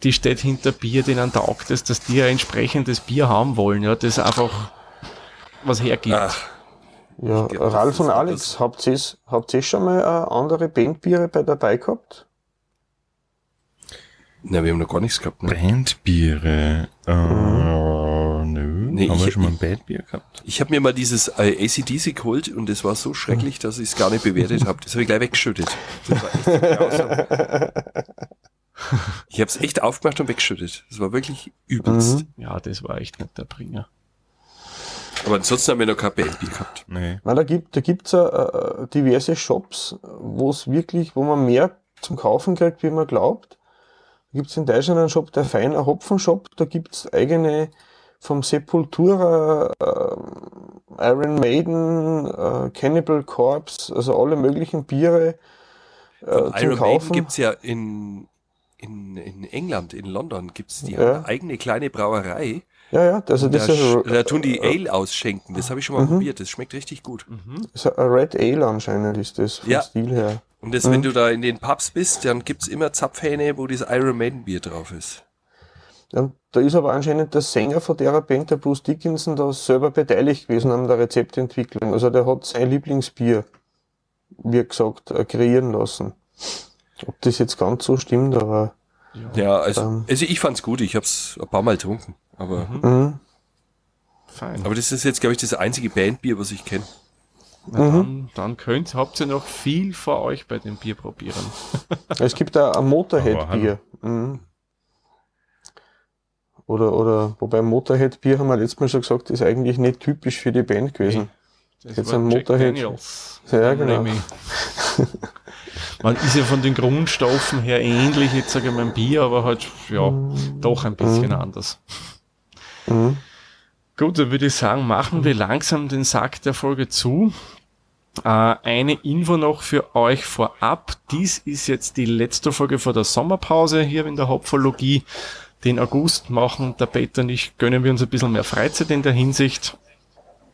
Speaker 3: die steht hinter Bier, denen taugt es, dass die ein entsprechendes Bier haben wollen, ja, das einfach was hergibt.
Speaker 5: Ach,
Speaker 4: ja.
Speaker 5: glaub,
Speaker 4: Ralf und Alex, habt ihr habt ihr schon mal äh, andere Bandbiere bei dabei gehabt?
Speaker 5: na, wir haben noch gar nichts gehabt, ne?
Speaker 1: Bandbiere. Äh, nö.
Speaker 5: Nee,
Speaker 1: haben wir
Speaker 5: ich-
Speaker 1: schon mal ein Bandbier gehabt?
Speaker 5: Ich habe mir mal dieses äh, ACDC geholt und das war so schrecklich, dass ich es gar nicht bewertet habe. Das habe ich gleich weggeschüttet. Das war echt so grausam. Ich habe es echt aufgemacht und weggeschüttet. Das war wirklich übelst.
Speaker 4: Mhm.
Speaker 3: Ja, das war echt nicht der Bringer.
Speaker 5: Aber ansonsten haben wir noch kein Bandbier gehabt.
Speaker 1: Nee.
Speaker 4: Nein, da gibt da gibt's äh, äh, diverse Shops, wo es wirklich, wo man mehr zum Kaufen kriegt, wie man glaubt. Da gibt's in Deutschland einen Shop, der Feiner Hopfenshop, da gibt's eigene vom Sepultura, äh, Iron Maiden, äh, Cannibal Corpse, also alle möglichen Biere äh, zum
Speaker 5: Iron Maiden
Speaker 4: Kaufen.
Speaker 5: gibt's ja in, in, in England, in London, gibt's die
Speaker 4: Ja.
Speaker 5: eigene kleine Brauerei.
Speaker 4: Ja, ja, also das
Speaker 5: Da,
Speaker 4: ist,
Speaker 5: da tun die Ale ausschenken. Das habe ich schon mal
Speaker 4: Mhm.
Speaker 5: probiert. Das schmeckt richtig gut.
Speaker 4: ist ein Red Ale anscheinend, ist das vom
Speaker 5: Ja.
Speaker 4: Stil her.
Speaker 5: Und das,
Speaker 4: Mhm.
Speaker 5: wenn du da in den Pubs bist, dann gibt's immer Zapfhähne, wo dieses Iron Maiden Bier drauf ist.
Speaker 4: Ja, da ist aber anscheinend der Sänger von der Band, der Bruce Dickinson, da selber beteiligt gewesen an der Rezeptentwicklung. Also der hat sein Lieblingsbier, wie gesagt, äh, kreieren lassen. Ob das jetzt ganz so stimmt, aber
Speaker 5: Ja, also,
Speaker 4: Ähm.
Speaker 5: also ich fand's gut. Ich hab's ein paar Mal getrunken. Aber,
Speaker 4: mhm.
Speaker 3: Fein.
Speaker 5: aber das ist jetzt, glaube ich, das einzige Bandbier, was ich kenne.
Speaker 3: Na,
Speaker 4: Mhm.
Speaker 3: dann, dann könnt, habt ihr noch viel vor euch bei dem Bier probieren.
Speaker 4: es gibt da ein Motorhead-Bier. Mhm. Oder, oder, wobei Motorhead-Bier haben wir letztes Mal schon gesagt, ist eigentlich nicht typisch für die Band gewesen.
Speaker 3: Das
Speaker 4: Jetzt
Speaker 3: war
Speaker 4: ein
Speaker 3: Jack
Speaker 4: Motorhead.
Speaker 3: Daniels.
Speaker 4: Ja, genau.
Speaker 3: Man ist ja von den Grundstoffen her ähnlich, jetzt sage ich mal ein Bier, aber halt, ja, doch ein bisschen anders.
Speaker 4: Mhm.
Speaker 3: Gut, dann würde ich sagen, machen wir langsam den Sack der Folge zu. Äh, eine Info noch für euch vorab. Dies ist jetzt die letzte Folge vor der Sommerpause hier in der Hopfologie. Den August machen der Peter und ich, gönnen wir uns ein bisschen mehr Freizeit in der Hinsicht,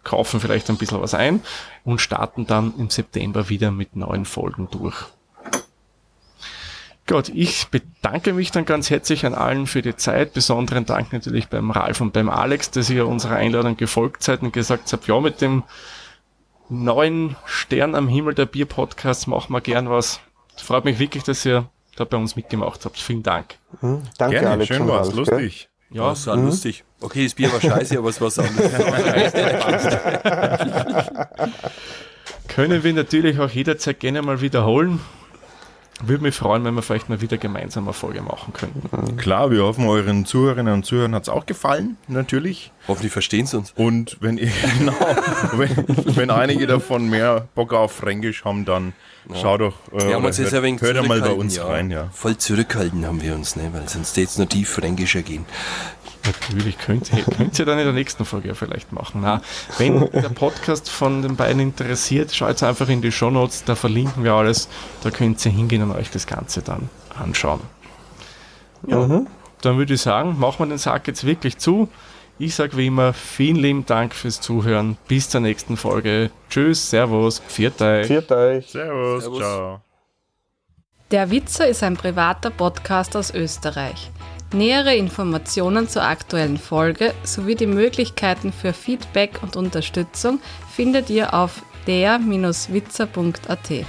Speaker 3: kaufen vielleicht ein bisschen was ein und starten dann im September wieder mit neuen Folgen durch. Gut, ich bedanke mich dann ganz herzlich an allen für die Zeit. Besonderen Dank natürlich beim Ralf und beim Alex, dass ihr unserer Einladung gefolgt seid und gesagt habt, ja, mit dem neuen Stern am Himmel der Bier-Podcast machen wir gern was. Es freut mich wirklich, dass ihr da bei uns mitgemacht habt. Vielen Dank.
Speaker 4: Mhm. Danke,
Speaker 1: Gerne,
Speaker 4: Alex.
Speaker 1: schön war's, lustig.
Speaker 3: Ja,
Speaker 5: Das war lustig. Okay, das Bier war scheiße, aber es war so
Speaker 3: können wir natürlich auch jederzeit gerne mal wiederholen. Würde mich freuen, wenn wir vielleicht mal wieder gemeinsam eine Folge machen könnten.
Speaker 1: Klar, wir hoffen, euren Zuhörerinnen und Zuhörern hat es auch gefallen, natürlich.
Speaker 5: Hoffentlich verstehen sie uns.
Speaker 1: Und wenn ihr, genau, wenn, wenn einige davon mehr Bock auf Fränkisch haben, dann schau doch, äh,
Speaker 5: Wir haben
Speaker 1: oder
Speaker 5: uns jetzt
Speaker 1: hört,
Speaker 5: ein wenig
Speaker 1: hört doch mal bei uns
Speaker 5: ja.
Speaker 1: rein, ja.
Speaker 5: Voll zurückhalten haben wir uns, ne? weil sonst jetzt noch tief fränkischer gehen.
Speaker 3: Natürlich könnt ihr, könnt ihr dann in der nächsten Folge ja vielleicht machen. Na, wenn der Podcast von den beiden interessiert, schaut einfach in die Shownotes, da verlinken wir alles. Da könnt ihr hingehen und euch das Ganze dann anschauen. Ja, dann würde ich sagen, machen wir den Sack jetzt wirklich zu. Ich sage wie immer, vielen lieben Dank fürs Zuhören. Bis zur nächsten Folge. Tschüss, Servus, pfiat euch.
Speaker 4: Viert euch.
Speaker 1: Servus,
Speaker 5: Servus.
Speaker 1: ciao.
Speaker 2: Der Witzer ist ein privater Podcast aus Österreich. Nähere Informationen zur aktuellen Folge sowie die Möglichkeiten für Feedback und Unterstützung findet ihr auf der-witzer.at.